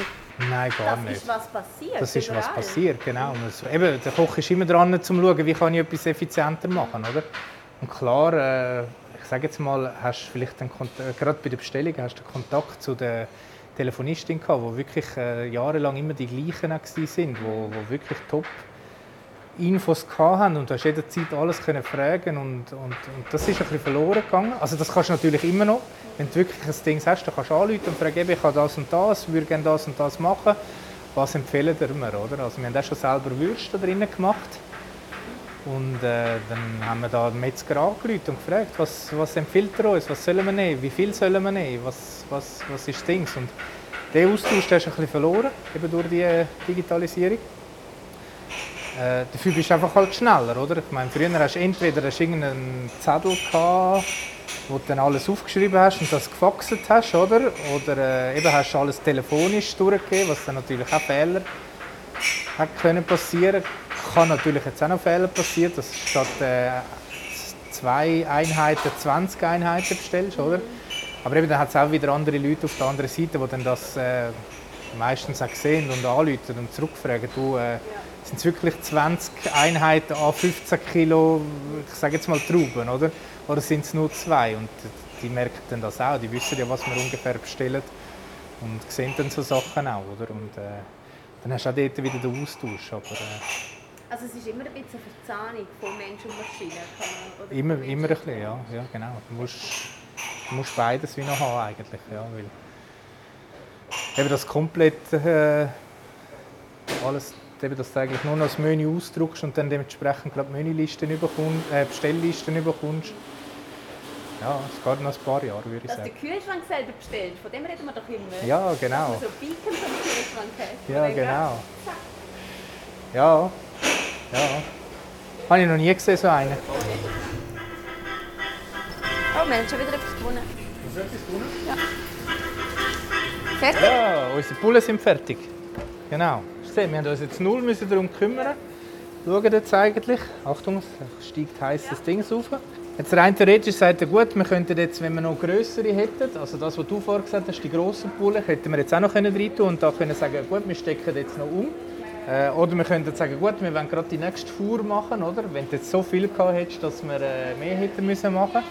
Nein, gar das nicht. ist was passiert. Das ist was überall. passiert, genau. Es, eben, der Koch ist immer dran, um zu schauen, wie kann ich etwas effizienter machen, oder? Und klar, äh, ich sage jetzt mal, hast du vielleicht einen Kont- äh, gerade bei der Bestellung hast du Kontakt zu der Telefonistin gehabt, wo wirklich äh, jahrelang immer die gleichen sind, wo, wo wirklich top Infos hatten und du hast jederzeit alles können fragen und, und, und das ist ein bisschen verloren gegangen. Also das kannst du natürlich immer noch, wenn du wirklich ein Ding hast, dann kannst du anrufen und fragen, ich habe das und das, würde gerne das und das machen. Was empfehlen mir, oder? Also wir haben auch schon selber Würste da drinnen gemacht und äh, dann haben wir da den Metzger angerufen und gefragt, was, was empfiehlt er uns, was sollen wir nehmen, wie viel sollen wir nehmen, was, was, was ist das Ding. Und der Austausch der ist ein bisschen verloren, eben durch die äh, Digitalisierung. Äh, dafür bist du einfach halt schneller, oder? Ich meine, früher hast du entweder hast du irgendeinen Zettel gehabt, wo du dann alles aufgeschrieben hast und das gefaxt hast, oder? Oder äh, eben hast du alles telefonisch durchgegeben, was dann natürlich auch Fehler können passieren. Kann natürlich jetzt auch noch Fehler passieren, dass statt äh, zwei Einheiten 20 Einheiten bestellst, oder? Aber eben dann hat es auch wieder andere Leute auf der anderen Seite, die dann das äh, meistens auch sehen und anrufen und zurückfragen, du, äh, sind es wirklich 20 Einheiten an 15 Kilo, ich sage jetzt mal Trauben, oder? Oder sind es nur zwei? Und die merken dann das auch, die wissen ja, was wir ungefähr bestellen und sehen dann so Sachen auch, oder? Und äh, dann hast du auch dort wieder den Austausch, aber... Äh, also es ist immer ein bisschen eine Verzahnung von Mensch und Maschine. Oder immer, immer ein bisschen, ja, ja genau. Du musst, du musst beides wie noch haben eigentlich, ja, weil eben das komplett äh, alles eben, dass du eigentlich nur noch das Menü ausdruckst und dann dementsprechend glaub, Menülisten bekommst, äh, Bestelllisten bekommst. Ja, es geht noch ein paar Jahre, würde ich Dass sagen. der Kühlschrank selber bestellt, von dem reden wir doch immer. Ja, genau. Dass man so Beacons am Kühlschrank hat. Ja, genau. Ja, ja. Habe ich noch nie gesehen, so einen. Oh, wir haben schon wieder etwas gewonnen. Ja. Fertig? Ja, unsere Bullen sind fertig. Genau. Hast du Wir haben uns jetzt null müssen darum kümmern. Schauen jetzt eigentlich. Achtung, es steigt heißes Ding auf. Jetzt rein theoretisch sagt er, gut, wir könnten jetzt, wenn wir noch größere hätten, also das, was du vorher gesagt hast, die grossen Bullen, hätten wir jetzt auch noch rein tun und da können sagen, gut, wir stecken jetzt noch um. Äh, oder wir könnten sagen, gut, wir wollen gerade die nächste Fuhr machen, oder? Wenn du jetzt so viel gehabt hättest, dass wir äh, mehr hätten müssen machen.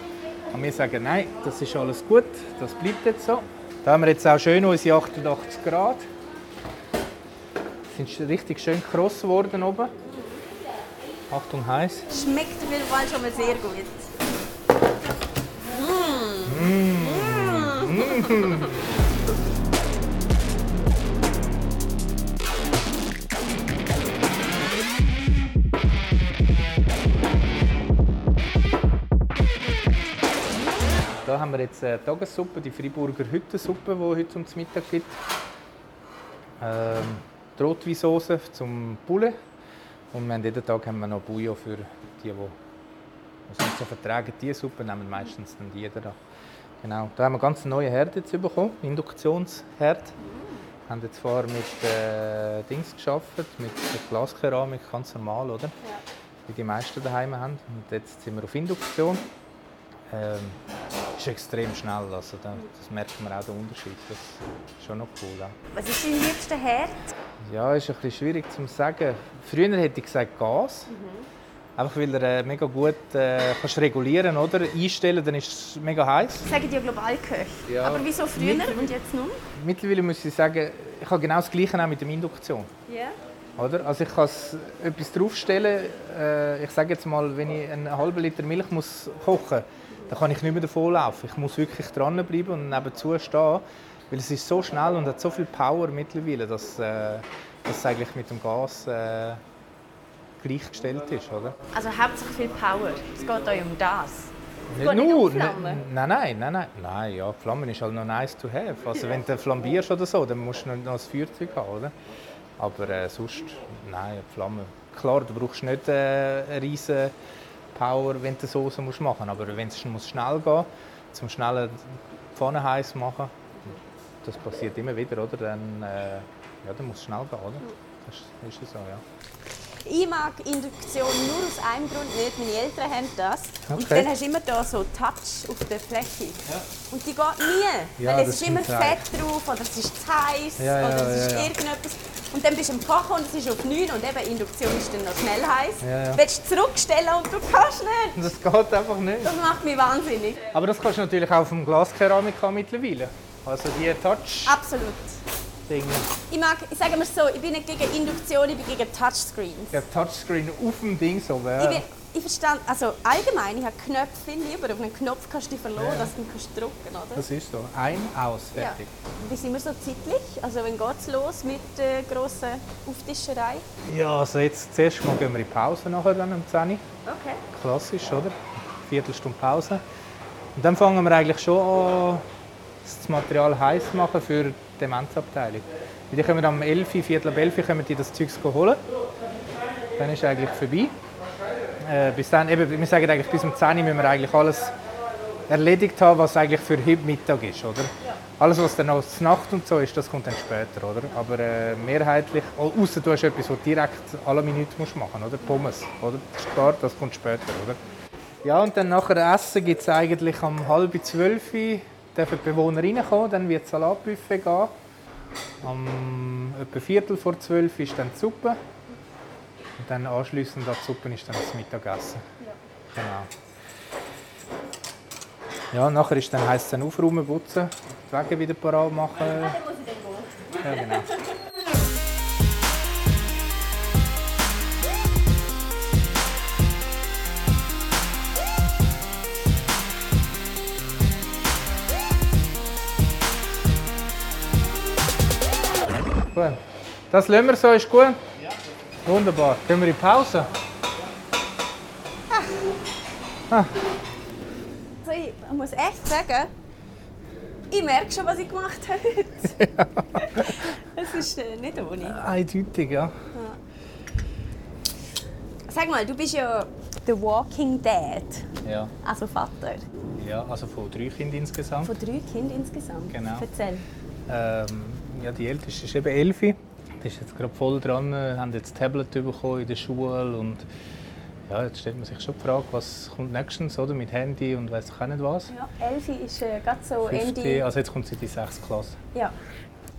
Und wir sagen, nein, das ist alles gut, das bleibt jetzt so. Da haben wir jetzt auch schön unsere 88 Grad. Sind richtig schön kross geworden oben. Achtung, heiß. Schmeckt jeden Fall schon mal sehr gut. Da haben wir jetzt eine Tagessuppe, die Freiburger Hüttensuppe, die heute zum Mittag gibt. Ähm, die Rotweinsauce zum Poulet. Und wir haben jeden Tag haben wir noch Bouillon für die, die es nicht so vertragen. Die Suppe nehmen meistens dann die da. Genau. Da haben wir ganz neue Herd jetzt bekommen, Induktionsherd. Wir haben jetzt vorher mit äh, Dings geschafft, mit der Glaskeramik, ganz normal, oder? Wie die meisten daheim haben. Und jetzt sind wir auf Induktion. Ähm, ist extrem schnell, also da, das merkt man auch den Unterschied. Das ist schon noch cool. Ja. Was ist dein liebster Herd? Ja, ist ein bisschen schwierig zu sagen. Früher hätte ich gesagt Gas. Einfach weil er äh, mega gut äh, kannst regulieren oder? Einstellen, dann ist es mega heiß. Sagen die ja Globalköche. Ja. Aber wieso früher und jetzt nun? Mittlerweile muss ich sagen, ich habe genau das Gleiche auch mit der Induktion. Ja. Oder? Also ich kann etwas draufstellen. Äh, ich sage jetzt mal, wenn ich einen halben Liter Milch muss kochen dann kann ich nicht mehr davon laufen. Ich muss wirklich dranbleiben und nebenzu stehen. Weil es ist so schnell und hat so viel Power mittlerweile, dass, äh, dass es eigentlich mit dem Gas äh, gleichgestellt ist. Oder? Also hauptsächlich viel Power. Es geht euch um das. Nicht geht nicht nur. um ne- Nein, nein, nein, nein. Nein, ja, Flammen ist halt noch nice to have. Also wenn du flambierst oder so, dann musst du noch ein Feuerzeug haben, oder? Aber äh, sonst, nein, Flammen. Klar, du brauchst nicht äh, eine riesen Power, wenn du Soße musst machen Aber wenn es muss schnell gehen zum schnellen Pfanne heiß machen, das passiert immer wieder, oder? Dann, äh, ja, dann muss es schnell gehen, oder? Das ist, ist so, ja. Ich mag Induktion nur aus einem Grund nicht. Meine Eltern haben das. Und Okay. dann hast du immer da so Touch auf der Fläche. Und die geht nie. Ja, weil es ist immer. Fett drauf oder es ist zu heiß Ja, ja, oder es ist ja, ja. irgendetwas. Und dann bist du am Kochen und es ist auf 9 und eben Induktion ist dann noch schnell heiß. Ja, ja. Willst du zurückstellen und du kannst nicht. Das geht einfach nicht. Das macht mich wahnsinnig. Aber das kannst du natürlich auch auf dem Glaskeramik haben mittlerweile. Also die Touch, Absolut. Dinge. Ich mag, ich sage mal so, ich bin nicht gegen Induktion, ich bin gegen Touchscreens. Ja, Touchscreen auf dem Ding so Ich, wäre. bin, ich verstand, also allgemein, ich habe Knöpfe lieber. Auf einen Knopf kannst du dich verlassen, Ja. dass du ihn kannst drücken oder? Das ist so. Ein, aus, ja. fertig. Wie sind wir so zeitlich? Also geht es los mit der grossen Auftischerei? Ja, also jetzt zuerst mal gehen wir in die Pause nachher dann um 10 Uhr. Okay. Klassisch, oder? Viertelstunde Pause. Und dann fangen wir eigentlich schon an, das Material heiß zu machen für die Demenzabteilung. Die kommen am 11, Uhr, Viertel ab 11 Uhr kommen die das Zeug holen. Dann ist eigentlich vorbei. Äh, bis dann, eben, wir sagen eigentlich, bis um 10 Uhr müssen wir eigentlich alles erledigt haben, was eigentlich für heute Mittag ist, oder? Alles, was dann noch Nacht und so ist, das kommt dann später, oder? Aber äh, mehrheitlich, außer du hast etwas, was direkt alle Minuten musst machen oder? Pommes, oder? Das ist das kommt später, oder? Ja, und dann nachher Essen gibt es eigentlich um halb zwölf dürfen die Bewohner reinkommen, dann wird das Salatbuffet gehen. Um etwa Viertel vor zwölf ist dann die Suppe. Und dann anschliessend an die Suppe ist dann das Mittagessen. Genau. Ja, nachher ist dann heisst es dann aufräumen, putzen, die Wege wieder parat machen. Ja, genau. Gut. Das lassen wir so, ist gut? Ja. Wunderbar. Gehen wir in die Pause? Also ich muss echt sagen, ich merke schon, was ich gemacht habe. Es ist äh, nicht ohne. Eindeutig, ja. Sag mal, du bist ja der Walking Dad, Ja, also Vater ja also von drei Kindern insgesamt. von drei Kindern insgesamt. Genau. Erzähl. Ähm, ja, die älteste ist eben Elfi. Die ist jetzt gerade voll dran, äh, haben jetzt Tablet bekommen in der Schule und ja, jetzt stellt man sich schon die Frage, was kommt nächstens oder, mit Handy und weiß ich auch nicht was. Ja, Elfi ist äh, gerade so Fünfte, Ende. also jetzt kommt sie in die 6. Klasse. Ja.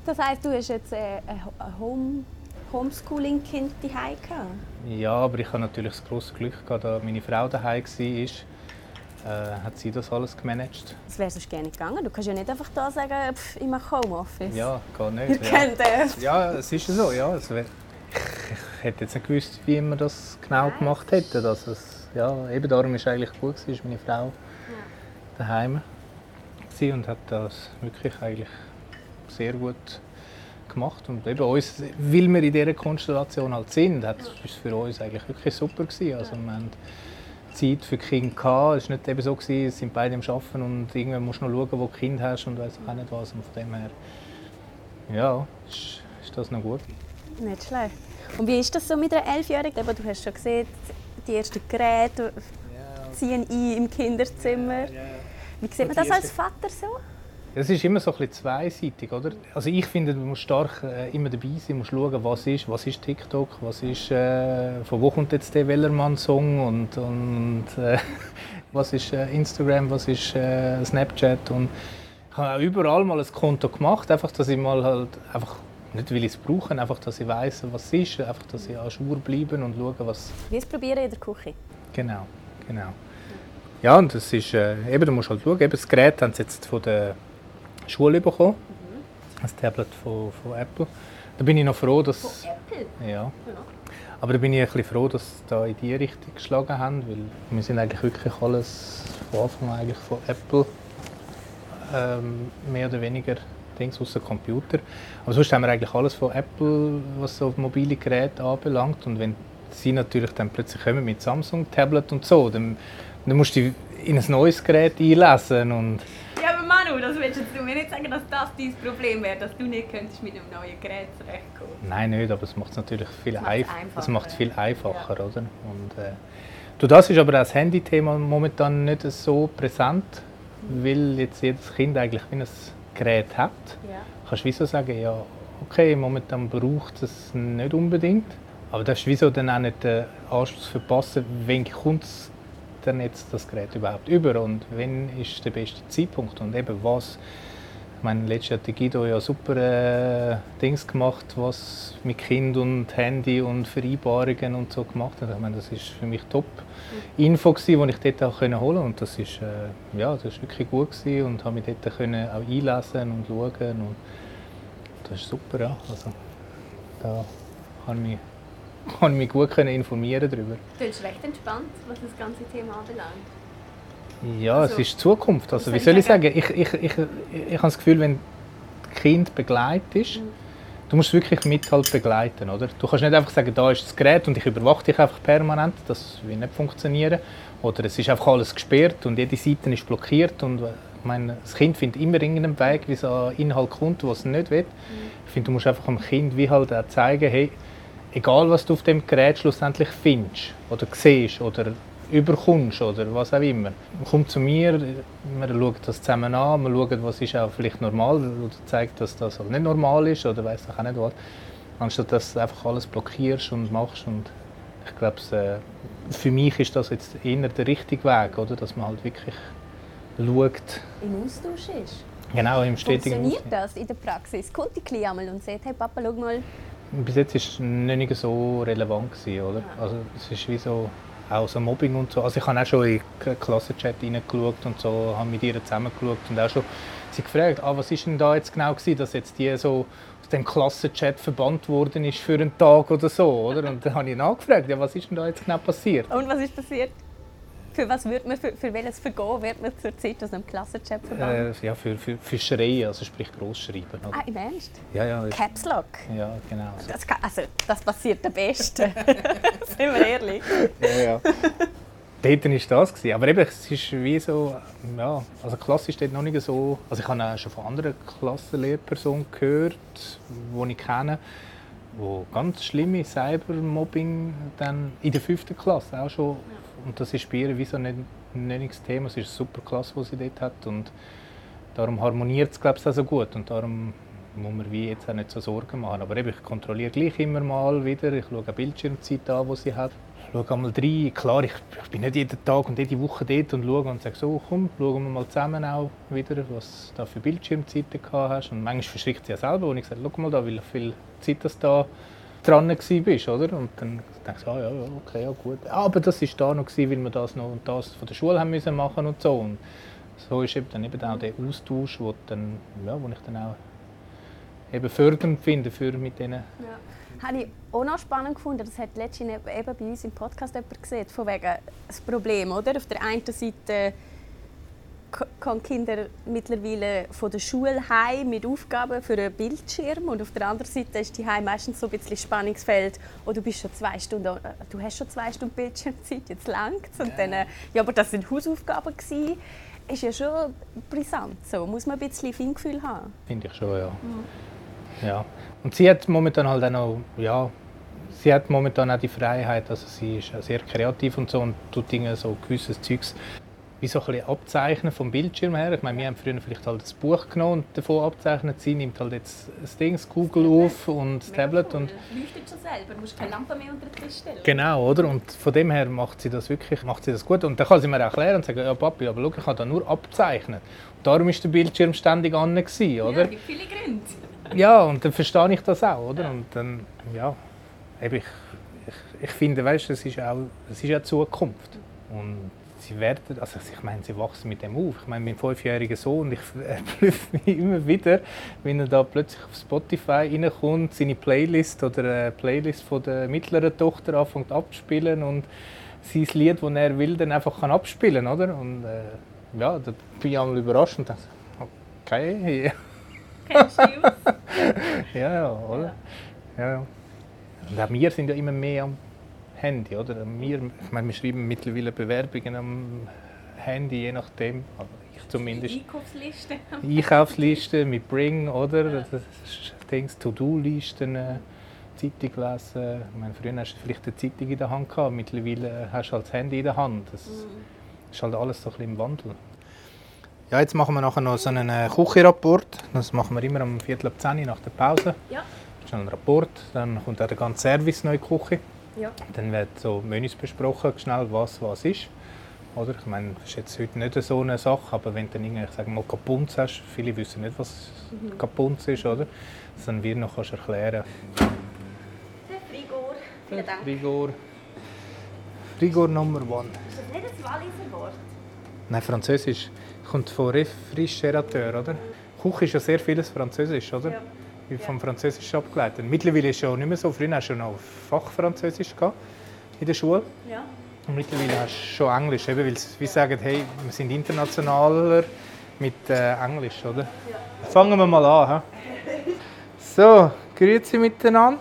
Das heisst, du hast jetzt äh, ein Ho- ein Home Homeschooling-Kind daheim? Ja, aber ich habe natürlich das große Glück gehabt, da meine Frau daheim war, äh, hat sie das alles gemanagt. Das wäre sonst gerne gegangen. Du kannst ja nicht einfach da sagen, pff, ich mache Homeoffice. Ja, gar nicht. Ihr ja. kennt es. Ja, es ist so. Ja, es wär, ich hätte jetzt nicht gewusst, wie wir das genau gemacht hätten. Dass es, ja, eben darum ist eigentlich gut gewesen, meine Frau daheim gewesen und hat das wirklich eigentlich sehr gut gemacht und eben uns, weil wir in dieser Konstellation halt sind, hat es für uns eigentlich wirklich super gewesen. Also wir haben Zeit für die Kinder gehabt. Es war nicht eben so, gewesen, es sind beide am Arbeiten und irgendwann musst du noch schauen, wo du Kind hast und weiß auch nicht was. Und von dem her, ja, ist, ist das noch gut. Nicht schlecht. Und wie ist das so mit einer Elfjährigen? Du hast schon gesehen, die ersten Geräte ziehen ein im Kinderzimmer. Wie sieht man das als Vater so? Es ist immer so ein bisschen zweiseitig, oder? Also ich finde, man muss stark äh, immer dabei sein, muss schauen, was ist, was ist TikTok, was ist, äh, von wo kommt jetzt der Wellermann-Song und, und äh, was ist äh, Instagram, was ist äh, Snapchat und ich habe auch überall mal ein Konto gemacht, einfach, dass ich mal halt einfach nicht weil ich es brauche, einfach, dass ich weiß, was es ist, einfach, dass ich an Schur bleiben und schaue, was Wie es probieren in der Küche. Genau, genau. Ja, und das ist, äh, eben, du musst halt schauen, eben das Gerät haben sie jetzt von der Schule bekommen, das Tablet von, von Apple. Da bin ich noch froh, dass... Apple? Ja. Aber da bin ich ein bisschen froh, dass sie da in die Richtung geschlagen haben, weil wir sind eigentlich wirklich alles von Anfang an eigentlich von Apple ähm, mehr oder weniger Dings außer Computer. Aber sonst haben wir eigentlich alles von Apple, was so mobile Geräte anbelangt. Und wenn sie natürlich dann plötzlich kommen mit Samsung Tablet und so, dann, dann musst du in ein neues Gerät einlesen und Ja, Manu, das willst du mir nicht sagen, dass das dein Problem wäre, dass du nicht könntest mit einem neuen Gerät zurechtkommen. Nein, nicht, aber es macht es natürlich viel, einf einfacher, es macht viel ja. einfacher, oder? Und, äh, du, das ist aber das Handy-Thema momentan nicht so präsent, weil jetzt jedes Kind eigentlich wie ein Gerät hat. Ja. Kannst du wieso sagen, ja, okay, momentan braucht es nicht unbedingt, aber darfst du wieso dann auch nicht den Anschluss verpassen, wenn kommt dann jetzt das Gerät überhaupt über und wenn ist der beste Zeitpunkt und eben was ich meine, letztes Jahr hat der Guido ja super äh, Dings gemacht, was mit Kind und Handy und Vereinbarungen und so gemacht hat. Ich meine, das ist für mich top Info die ich dort auch holen und das ist äh, ja, das ist wirklich gut gewesen und habe mich dort können auch einlesen und schauen und das ist super, ja. Also, da kann ich ich mich gut können informieren darüber. Du bist recht entspannt, was das ganze Thema anbelangt. Ja, Also, es ist die Zukunft. Also, wie soll ich sagen? Ich, ich, ich, ich, ich habe das Gefühl, wenn das Kind begleitet ist, du musst wirklich mit halt begleiten. Oder? Du kannst nicht einfach sagen, da ist das Gerät und ich überwache dich einfach permanent. Das wird nicht funktionieren. Oder es ist einfach alles gesperrt und jede Seite ist blockiert. Und, äh, ich meine, das Kind findet immer irgendeinen Weg, wie es an Inhalt kommt, was es nicht will. Ich finde, du musst einfach dem Kind wie halt auch zeigen, hey, egal was du auf dem Gerät schlussendlich findest oder siehst oder überkommst oder was auch immer. Komm zu mir, wir schauen das zusammen an, wir schauen, was ist auch vielleicht normal oder zeigt, dass das halt nicht normal ist oder weiß auch nicht was. Anstatt dass du einfach alles blockierst und machst und ich glaube, äh, für mich ist das jetzt eher der richtige Weg, oder? dass man halt wirklich schaut, Im Austausch ist. genau im stetigen Funktioniert das in der Praxis? Kommt die Kleine einmal und sagt, hey Papa, schau mal. Bis jetzt war es nicht so relevant, gewesen, oder? Also es ist wie so, auch so Mobbing und so. Also ich habe auch schon in den Klassenchat reingeschaut und so, habe mit ihr zusammengeschaut und auch schon sie gefragt, ah, was ist denn da jetzt genau gewesen, dass jetzt die so aus dem Klassenchat verbannt worden ist für einen Tag oder so, oder? Und dann habe ich nachgefragt, ja, was ist denn da jetzt genau passiert? Und was ist passiert? Für was wird man, für, für welches Vergehen wird man zur Zeit aus einem Klassenchat verbannt? Äh, ja, für, für, Schreien, also sprich Großschreiben. Oder? ah, im Ernst? Ja, ja, Caps Lock? ja, genau. So. Das, kann, also, das passiert am besten. Sind wir ehrlich? Ja, ja. Dort war das. Gewesen. Aber eben, es ist wie so, ja, also Klasse ist dort noch nicht so, also ich habe auch schon von anderen Klassenlehrpersonen gehört, die ich kenne, wo ganz schlimme Cybermobbing dann in der fünften Klasse auch schon, und das ist bei ihr wie so nicht das Thema, es ist eine super Klasse, die sie dort hat und darum harmoniert es, glaube ich, auch so gut und darum muss man wie jetzt auch nicht so Sorgen machen. Aber eben, ich kontrolliere gleich immer mal wieder, ich schaue auch Bildschirmzeit an, die sie hat. Ich schaue einmal rein. Klar, ich, ich bin nicht jeden Tag und jede Woche dort und schaue und sage so, komm, schauen wir mal zusammen auch wieder, was du da für Bildschirmzeiten gehabt hast. Und manchmal verschrickt sie ja selber, und ich sage, schau mal da, wie viel Zeit das da dran bist, oder? Und dann denke ich, ah, ja, ja, okay, ja, gut. Aber das ist da noch weil wir das noch und das von der Schule haben müssen machen und so. Und so ist eben dann eben auch der Austausch, wo, dann, ja, wo ich dann auch eben fördernd finde für mit denen. Habe ich auch noch spannend gefunden, das hat letztens eben bei uns im Podcast jemand gesehen, von wegen das Problem, oder? Auf der einen Seite k- kommen Kinder mittlerweile von der Schule heim mit Aufgaben für einen Bildschirm und auf der anderen Seite ist die heim meistens so ein bisschen Spannungsfeld, oh, du bist schon zwei Stunden, äh, du hast schon zwei Stunden Bildschirmzeit, jetzt langt's und dann, äh, ja, aber das sind Hausaufgaben gewesen. Ist ja schon brisant, so muss man ein bisschen Feingefühl haben. Finde ich schon, ja. ja. Und sie hat momentan halt auch noch, ja, sie hat momentan auch die Freiheit, also sie ist sehr kreativ und so und tut Dinge so gewisses Zeugs wie so ein bisschen abzeichnen vom Bildschirm her. Ich meine, wir haben früher vielleicht halt das Buch genommen und davon abzeichnet. Sie nimmt halt jetzt das Ding, das Google auf und das Tablet und leuchtet schon selber, du musst keine Lampe mehr unter den Tisch stellen. Genau, oder? Und von dem her macht sie das wirklich macht sie das gut. Und dann kann sie mir erklären und sagen, ja Papi, aber schau, ich habe da nur abzeichnet. Und darum war der Bildschirm ständig an, oder? gibt viele Gründe. Ja, und dann verstehe ich das auch, oder? Und dann, ja, eben ich, ich, ich finde, weißt, das ist auch, das ist ja die Zukunft. Und sie werden, also ich meine, sie wachsen mit dem auf. Ich meine, mein fünfjähriger Sohn, ich erblüffe mich immer wieder, wenn er da plötzlich auf Spotify reinkommt, seine Playlist oder eine Playlist von der mittleren Tochter anfängt abzuspielen und sein Lied, das er will, dann einfach kann abspielen, oder? Und äh, ja, da bin ich einmal überrascht und denke, okay, Kennst du ja, ja, oder? Ja. ja. Und auch wir sind ja immer mehr am Handy, oder? Wir, ich meine, wir schreiben mittlerweile Bewerbungen am Handy, je nachdem. Aber ich zumindest. Einkaufsliste. Einkaufslisten mit Bring, oder? Das ist Dings, To-Do-Listen, äh, Zeitung lesen. Ich meine, früher hast du vielleicht eine Zeitung in der Hand gehabt, mittlerweile hast du halt das Handy in der Hand. Das ist halt alles so ein bisschen im Wandel. Ja, jetzt machen wir nachher noch so einen äh, Küchenrapport. Das machen wir immer am Viertel ab 10 Uhr nach der Pause. Ja. Schnell ein Rapport, dann kommt auch der ganze Service neu in die Küche. Ja. Dann wird so Menüs besprochen, schnell was was ist. Oder? Ich meine, das ist jetzt heute nicht so eine Sache, aber wenn du dann irgendwie, ich sage mal, Kapunz hast, viele wissen nicht, was Kapunz ist, oder? Das dann wir noch kannst erklären. Der Frigor. Vielen Dank. Rigor. Rigor Number One. Ist das nicht ein Walliser Wort? Nein, Französisch kommt von Réfrigerateur, oder? Küche ist ja sehr vieles Französisch, oder? Ja. Vom Französisch abgeleitet. Mittlerweile ja nicht mehr so. Früher hast du noch Fachfranzösisch gehabt in der Schule. Ja. Und mittlerweile hast du schon Englisch, eben, weil sie wie sagen, hey, wir sind internationaler mit äh, Englisch, oder? Fangen wir mal an. He? So, grüezi miteinander.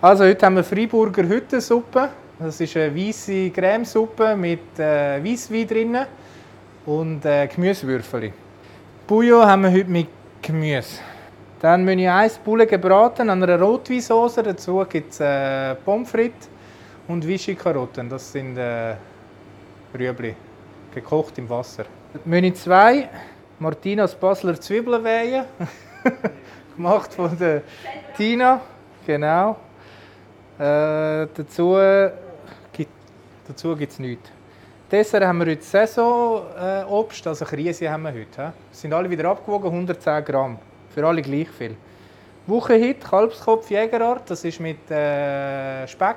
Also heute haben wir Freiburger Hüttensuppe. Das ist eine weiße Cremesuppe mit äh, Weisswein drin und äh, Gemüsewürfel. Bouillon haben wir heute mit Gemüse. Dann Menü 1 Bulle gebraten an einer Rotweinsauce. Dazu gibt es äh, Pommes frites und Vichy-Karotten. Das sind äh, Rüebli, gekocht im Wasser. Menü 2 Martinas Basler Zwiebelweihe. gemacht von der Tina. Genau. Äh, dazu gibt gibt's nichts. Dessert haben wir heute Saisonobst, also Krise haben wir heute. he? Sind alle wieder abgewogen, 110 Gramm. Für alle gleich viel. Wochenhit, Kalbskopf Jägerart, das ist mit äh, Speck,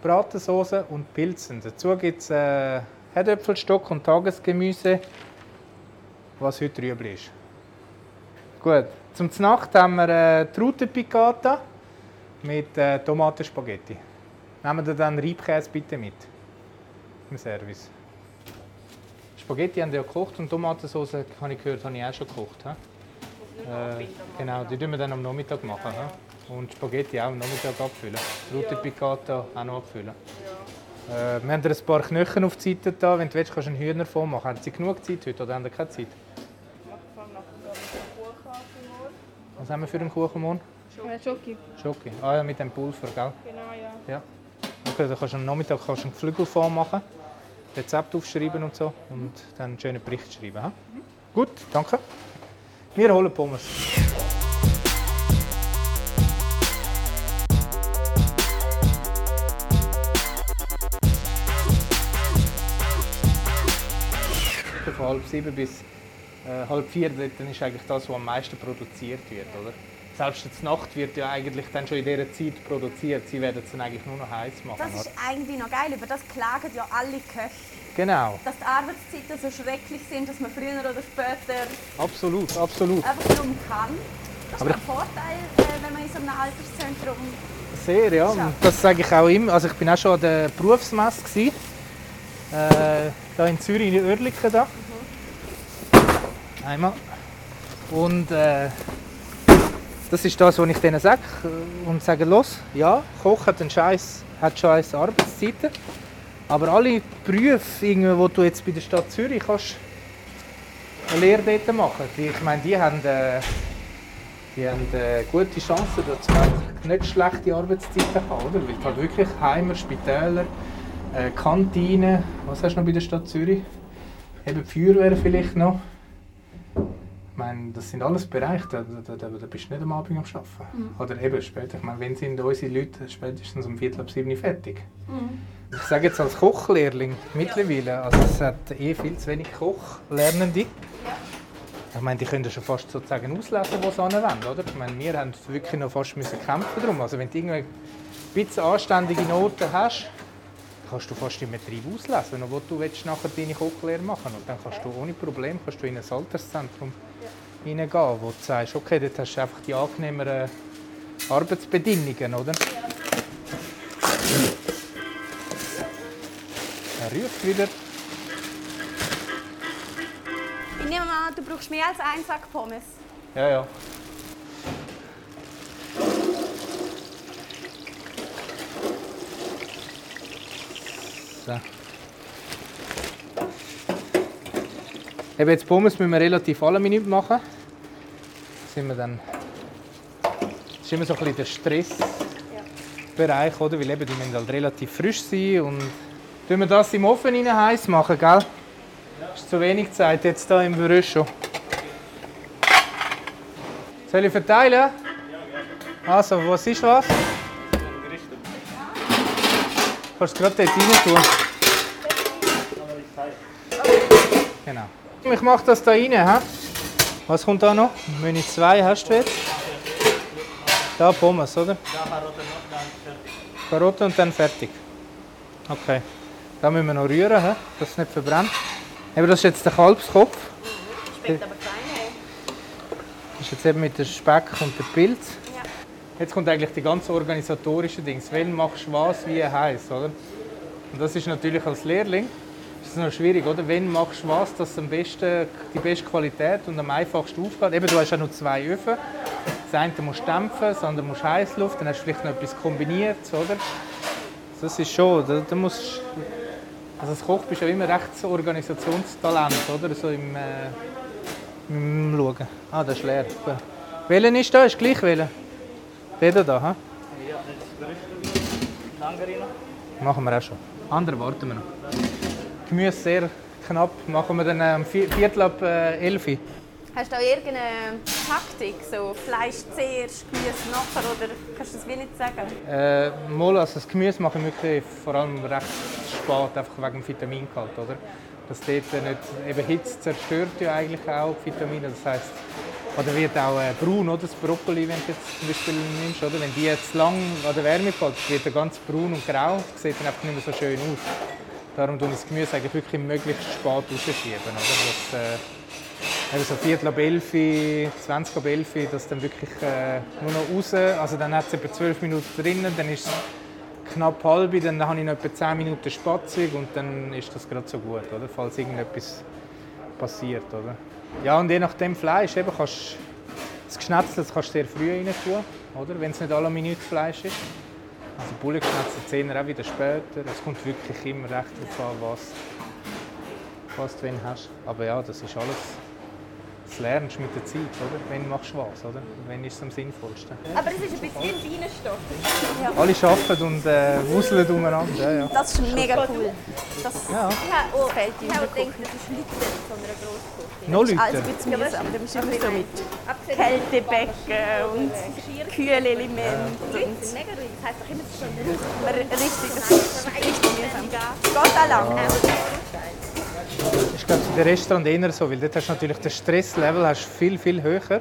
Bratensauce und Pilzen. Dazu gibt es äh, Herdöpfelstock und Tagesgemüse, was heute Rüebli ist. Gut, zum Nacht haben wir äh, Trute Piccata mit äh, Tomatenspaghetti. Nehmen wir dann Reibkäse bitte mit im Service. Spaghetti haben wir ja gekocht und Tomatensauce, habe ich gehört, habe ich auch schon gekocht. he? Äh, genau, die tun wir dann am Nachmittag machen. he? Und Spaghetti auch am Nachmittag abfüllen. Rute Piccata auch noch abfüllen. Äh, wir haben dir ein paar Knöchel auf die Seite da. Wenn du willst, kannst du einen Hühner machen. Haben Sie genug Zeit heute oder haben Sie keine Zeit? Was haben wir für einen Kuchen morgen? Schoki. Schoki. Ah ja, mit dem Pulver, gell? Genau, ja. Ja. Okay, dann kannst du am Nachmittag kannst du einen Geflügelform machen, Rezept aufschreiben und so und dann einen schönen Bericht schreiben. he? Gut, danke. Wir holen Pommes. Von halb sieben bis äh, halb vier, ist eigentlich das, was am meisten produziert wird, oder? Selbst die Nacht wird ja eigentlich dann schon in dieser Zeit produziert. Sie werden es dann eigentlich nur noch heiß machen. Das ist oder? eigentlich noch geil. Über das klagen ja alle Köche. Genau, Dass die Arbeitszeiten so schrecklich sind, dass man früher oder später absolut, absolut. einfach drum kann. Das ist Aber ein Vorteil, äh, wenn man in so einem Alterszentrum Sehr, ja. Und das sage ich auch immer. Also ich bin auch schon an der Berufsmesse gsi. Äh, da in Zürich in Oerlikon da. Einmal. Und äh, das ist das, was ich denen sage. Und sage, los, ja, Koch hat, einen Scheiß, hat scheiß Arbeitszeiten. Aber alle Berufe, wo du jetzt bei der Stadt Zürich kannst, eine Lehre dort machen. Die, ich meine, die haben, äh, die haben äh, gute Chancen, dass sie nicht schlechte Arbeitszeiten haben, oder? Weil halt wirklich Heimer, Spitäler, äh, Kantinen, was hast du noch bei der Stadt Zürich? Eben die Feuerwehr vielleicht noch. Ich meine, das sind alles Bereiche, da, da, da, da bist du nicht am Abend am Arbeiten. Oder eben später. Ich meine, wenn sind unsere Leute spätestens um Viertel ab sieben fertig? Ich sage jetzt als Kochlehrling mittlerweile, also es hat eh viel zu wenig Kochlernende. Ich meine, die können ja schon fast sozusagen auslesen, wo sie hinwollen, oder? Ich meine, wir haben wirklich noch fast müssen kämpfen darum. Also wenn du irgendwie ein bisschen anständige Noten hast, kannst du fast im Betrieb auslesen, wo du willst nachher deine Kochlehre machen Und dann kannst du ohne Problem kannst du in ein Alterszentrum hineingehen, wo du sagst, okay, dort hast du einfach die angenehmeren Arbeitsbedingungen, oder? Er wieder. Ich nehme an, du brauchst mehr als einen Sack Pommes. Ja, ja. So. Eben jetzt Pommes müssen wir relativ alle Minuten machen. Sind wir dann. Das ist immer so ein bisschen der Stressbereich, oder? Weil eben die müssen halt relativ frisch sein und tun wir das im Ofen rein heiß machen, gell? Ist zu wenig Zeit jetzt da im Büro schon. Soll ich verteilen? Also, was ist was? Kannst du gerade dort rein tun? Genau. Ich mache das da rein. He? Was kommt da noch? Menü 2 hast du jetzt? Da Pommes, oder? Karotten und dann fertig. Okay. Da müssen wir noch rühren, dass es nicht verbrennt. Aber das ist jetzt der Kalbskopf. Schmeckt aber fein. hey. ist jetzt eben mit dem Speck und dem Pilz. Jetzt kommt eigentlich die ganze organisatorische Dings. Wann machst du was, wie heiß, oder? Und das ist natürlich als Lehrling ist es noch schwierig, oder? Wann machst du was, dass am besten, die beste Qualität und am einfachsten aufgeht? Eben, du hast ja nur zwei Öfen. Das eine musst du dämpfen, das andere musst du Heißluft, dann hast du vielleicht noch etwas kombiniert, oder? Das ist schon, da, da musst also als Koch bist du ja immer recht so Organisationstalent, oder? So im, äh, im Schauen. Ah, das ist leer. Gut. Welchen ist da? Ist gleich welchen? Der da, ha? Ja, das ist Langerina. Machen wir auch schon. Andere warten wir noch. Gemüse sehr knapp. Machen wir dann um Viertel ab äh, 11 Uhr. Hast du auch irgendeine Taktik? So Fleisch zuerst, Gemüse nachher? Oder kannst du das wie nicht sagen? Äh, mal, also das Gemüse mache ich wirklich vor allem recht spät, einfach wegen dem Vitamingehalt. Oder? Dass dort nicht, eben Hitze zerstört ja eigentlich auch die Vitamine. Das heisst, oder wird auch äh, braun, oder? das Brokkoli, wenn du jetzt zum Beispiel nimmst. Oder? Wenn die jetzt lang an der Wärme fällt, wird er ganz braun und grau. Das sieht dann einfach nicht mehr so schön aus. Darum ich das Gemüse eigentlich wirklich möglichst spät rausschieben. Oder? Das, äh, eben so Viertel ab 11, 20 ab 11, dass dann wirklich äh, nur noch raus, also dann hat es etwa 12 Minuten drinnen, dann ist es knapp halb, dann habe ich noch etwa 10 Minuten Spatzig und dann ist das gerade so gut, oder? falls irgendetwas passiert. Oder? Ja, und je nach dem Fleisch, eben kannst das Geschnetzel das kannst du sehr früh rein tun, oder? wenn es nicht alle Minute Fleisch ist. Also Bullenschnetzel 10 auch wieder später. Es kommt wirklich immer recht darauf an, was, was du hast. Aber ja, das ist alles das lernst du mit der Zeit, oder? Wenn machst du was, oder? Wenn ist es am sinnvollsten. Aber es ist ein bisschen wie ein Bienenstock. Ja. Alle arbeiten und äh, wuseln umeinander. Ja, ja. Das ist mega cool. Das Ja. oh, gefällt Ich uns. habe gedacht, das ist Leute von einer Grossküche. Noch Leute? Also ein bisschen mühsam. Du musst immer so mit Kältebecken und Kühlelemente. Leute Und sind mega ruhig. Das heisst doch immer, es ist schon ruhig. aber richtig, das ist richtig mühsam. Geht auch lang. Ich glaube, in den Restaurant eher so, weil dort hast du natürlich das Stresslevel hast viel, viel höher.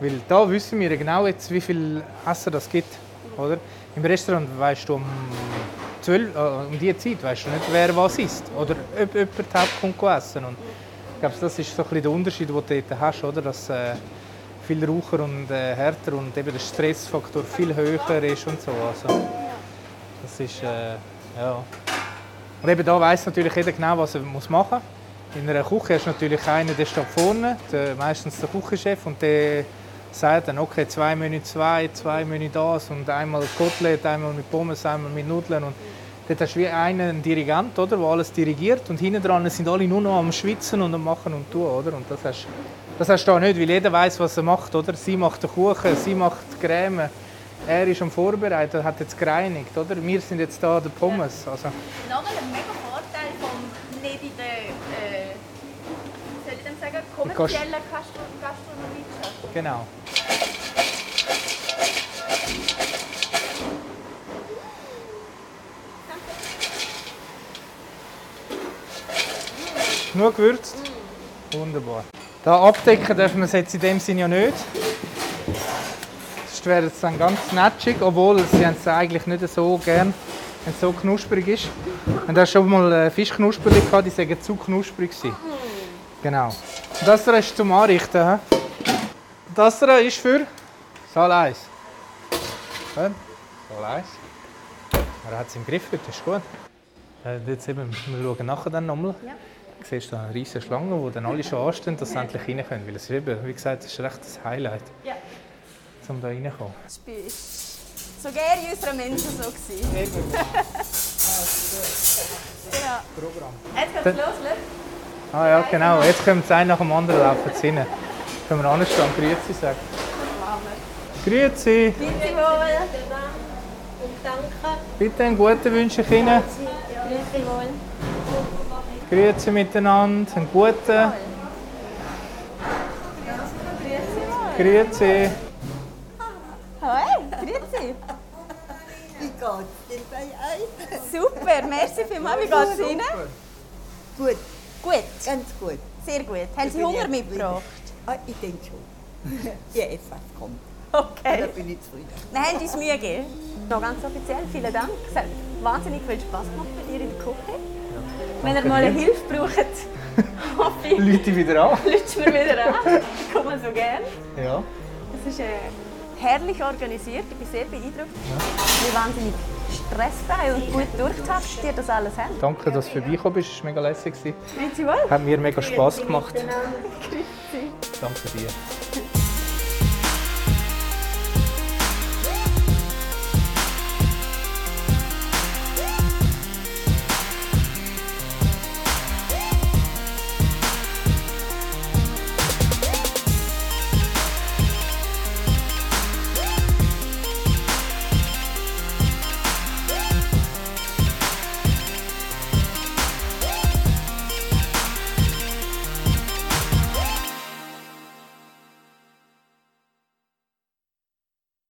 Weil da wissen wir genau jetzt, wie viel Essen das gibt. Oder? Im Restaurant weißt du um 12, äh, um die Zeit weißt du nicht, wer was isst. Oder ob jemand überhaupt kommt essen. Und ich glaube, das ist so ein bisschen der Unterschied, den du dort hast. Oder? Dass äh, viel raucher und äh, härter und eben der Stressfaktor viel höher ist und so. Also, das ist, äh, ja. Und eben da weiss natürlich jeder genau, was er muss machen muss. In einer Küche du natürlich einen, der steht vorne, der, meistens der Küchenchef, und der sagt dann, okay, zwei Menü zwei, zwei Menü das und einmal Kotelett, einmal mit Pommes, einmal mit Nudeln. Und dort hast du wie einen Dirigent, oder, der alles dirigiert und hinten dran sind alle nur noch am Schwitzen und am Machen und Tun. Oder? Und das hast, das hast du da nicht, weil jeder weiß, was er macht. Oder? Sie macht den Kuchen, sie macht die Creme. Er ist am Vorbereiten, hat jetzt gereinigt. Oder? Wir sind jetzt da der Pommes. Also, Nochmal ein mega Vorteil vom nicht in der, äh, soll ich denn sagen, kommerziellen Gastro Gastronomie. Genau. Nur gewürzt? Wunderbar. Da abdecken dürfen wir es jetzt in dem Sinne ja nicht. Sonst wäre es dann ganz natschig, obwohl sie es eigentlich nicht so gern, wenn es so knusprig ist. Und da schon mal äh, Fischknusperli gehabt, die sagen zu knusprig gewesen. Genau. Und das hier ist zum Anrichten. hä? Das hier ist für Saal 1. Ja, Saal 1. Er hat es im Griff, das ist gut. Äh, jetzt eben, wir schauen nachher dann nochmal. Ja. Du siehst da eine riesige Schlange, wo dann alle schon anstehen, dass sie endlich rein können. Weil es ist eben, wie gesagt, das ist recht das Highlight, Ja. Um da reinzukommen. Das war so gerne in unserer Menschen so. Gewesen. genau. Programm. Jetzt geht's los, Leute. Ah ja, genau. Jetzt kommen sie ein nach dem anderen laufen rein. Können wir anstehen, Grüezi sagen. Grüezi. Bitte wohl. Bitte einen guten wünsche ich Ihnen. Bitte wohl. Grüezi miteinander, einen guten. Grüezi. Geht's denn bei euch? Super, merci vielmals. Wie geht's Ihnen? Gut, Gut, ganz gut. sehr gut. Haben Ich Sie Hunger mitgebracht? Ah, ich denke schon. ja, etwas kommt. Okay. Da bin ich zufrieden. Wir haben uns Mühe gegeben. Noch ganz offiziell, vielen Dank. Es hat wahnsinnig viel Spass gemacht bei dir in der Küche. Wenn ihr mal eine Hilfe braucht, hoffe ich, Leute wieder an. mir wieder an. Ich komme so gerne. Ja. Es ist äh, herrlich organisiert. Ich bin sehr beeindruckt. Wie wahnsinnig stressfrei und gut durchgetaktet ihr das alles habt. Danke, dass du vorbeigekommen bist. Es war mega lässig. Grüezi wohl. Hat mir mega Spass gemacht. Danke dir.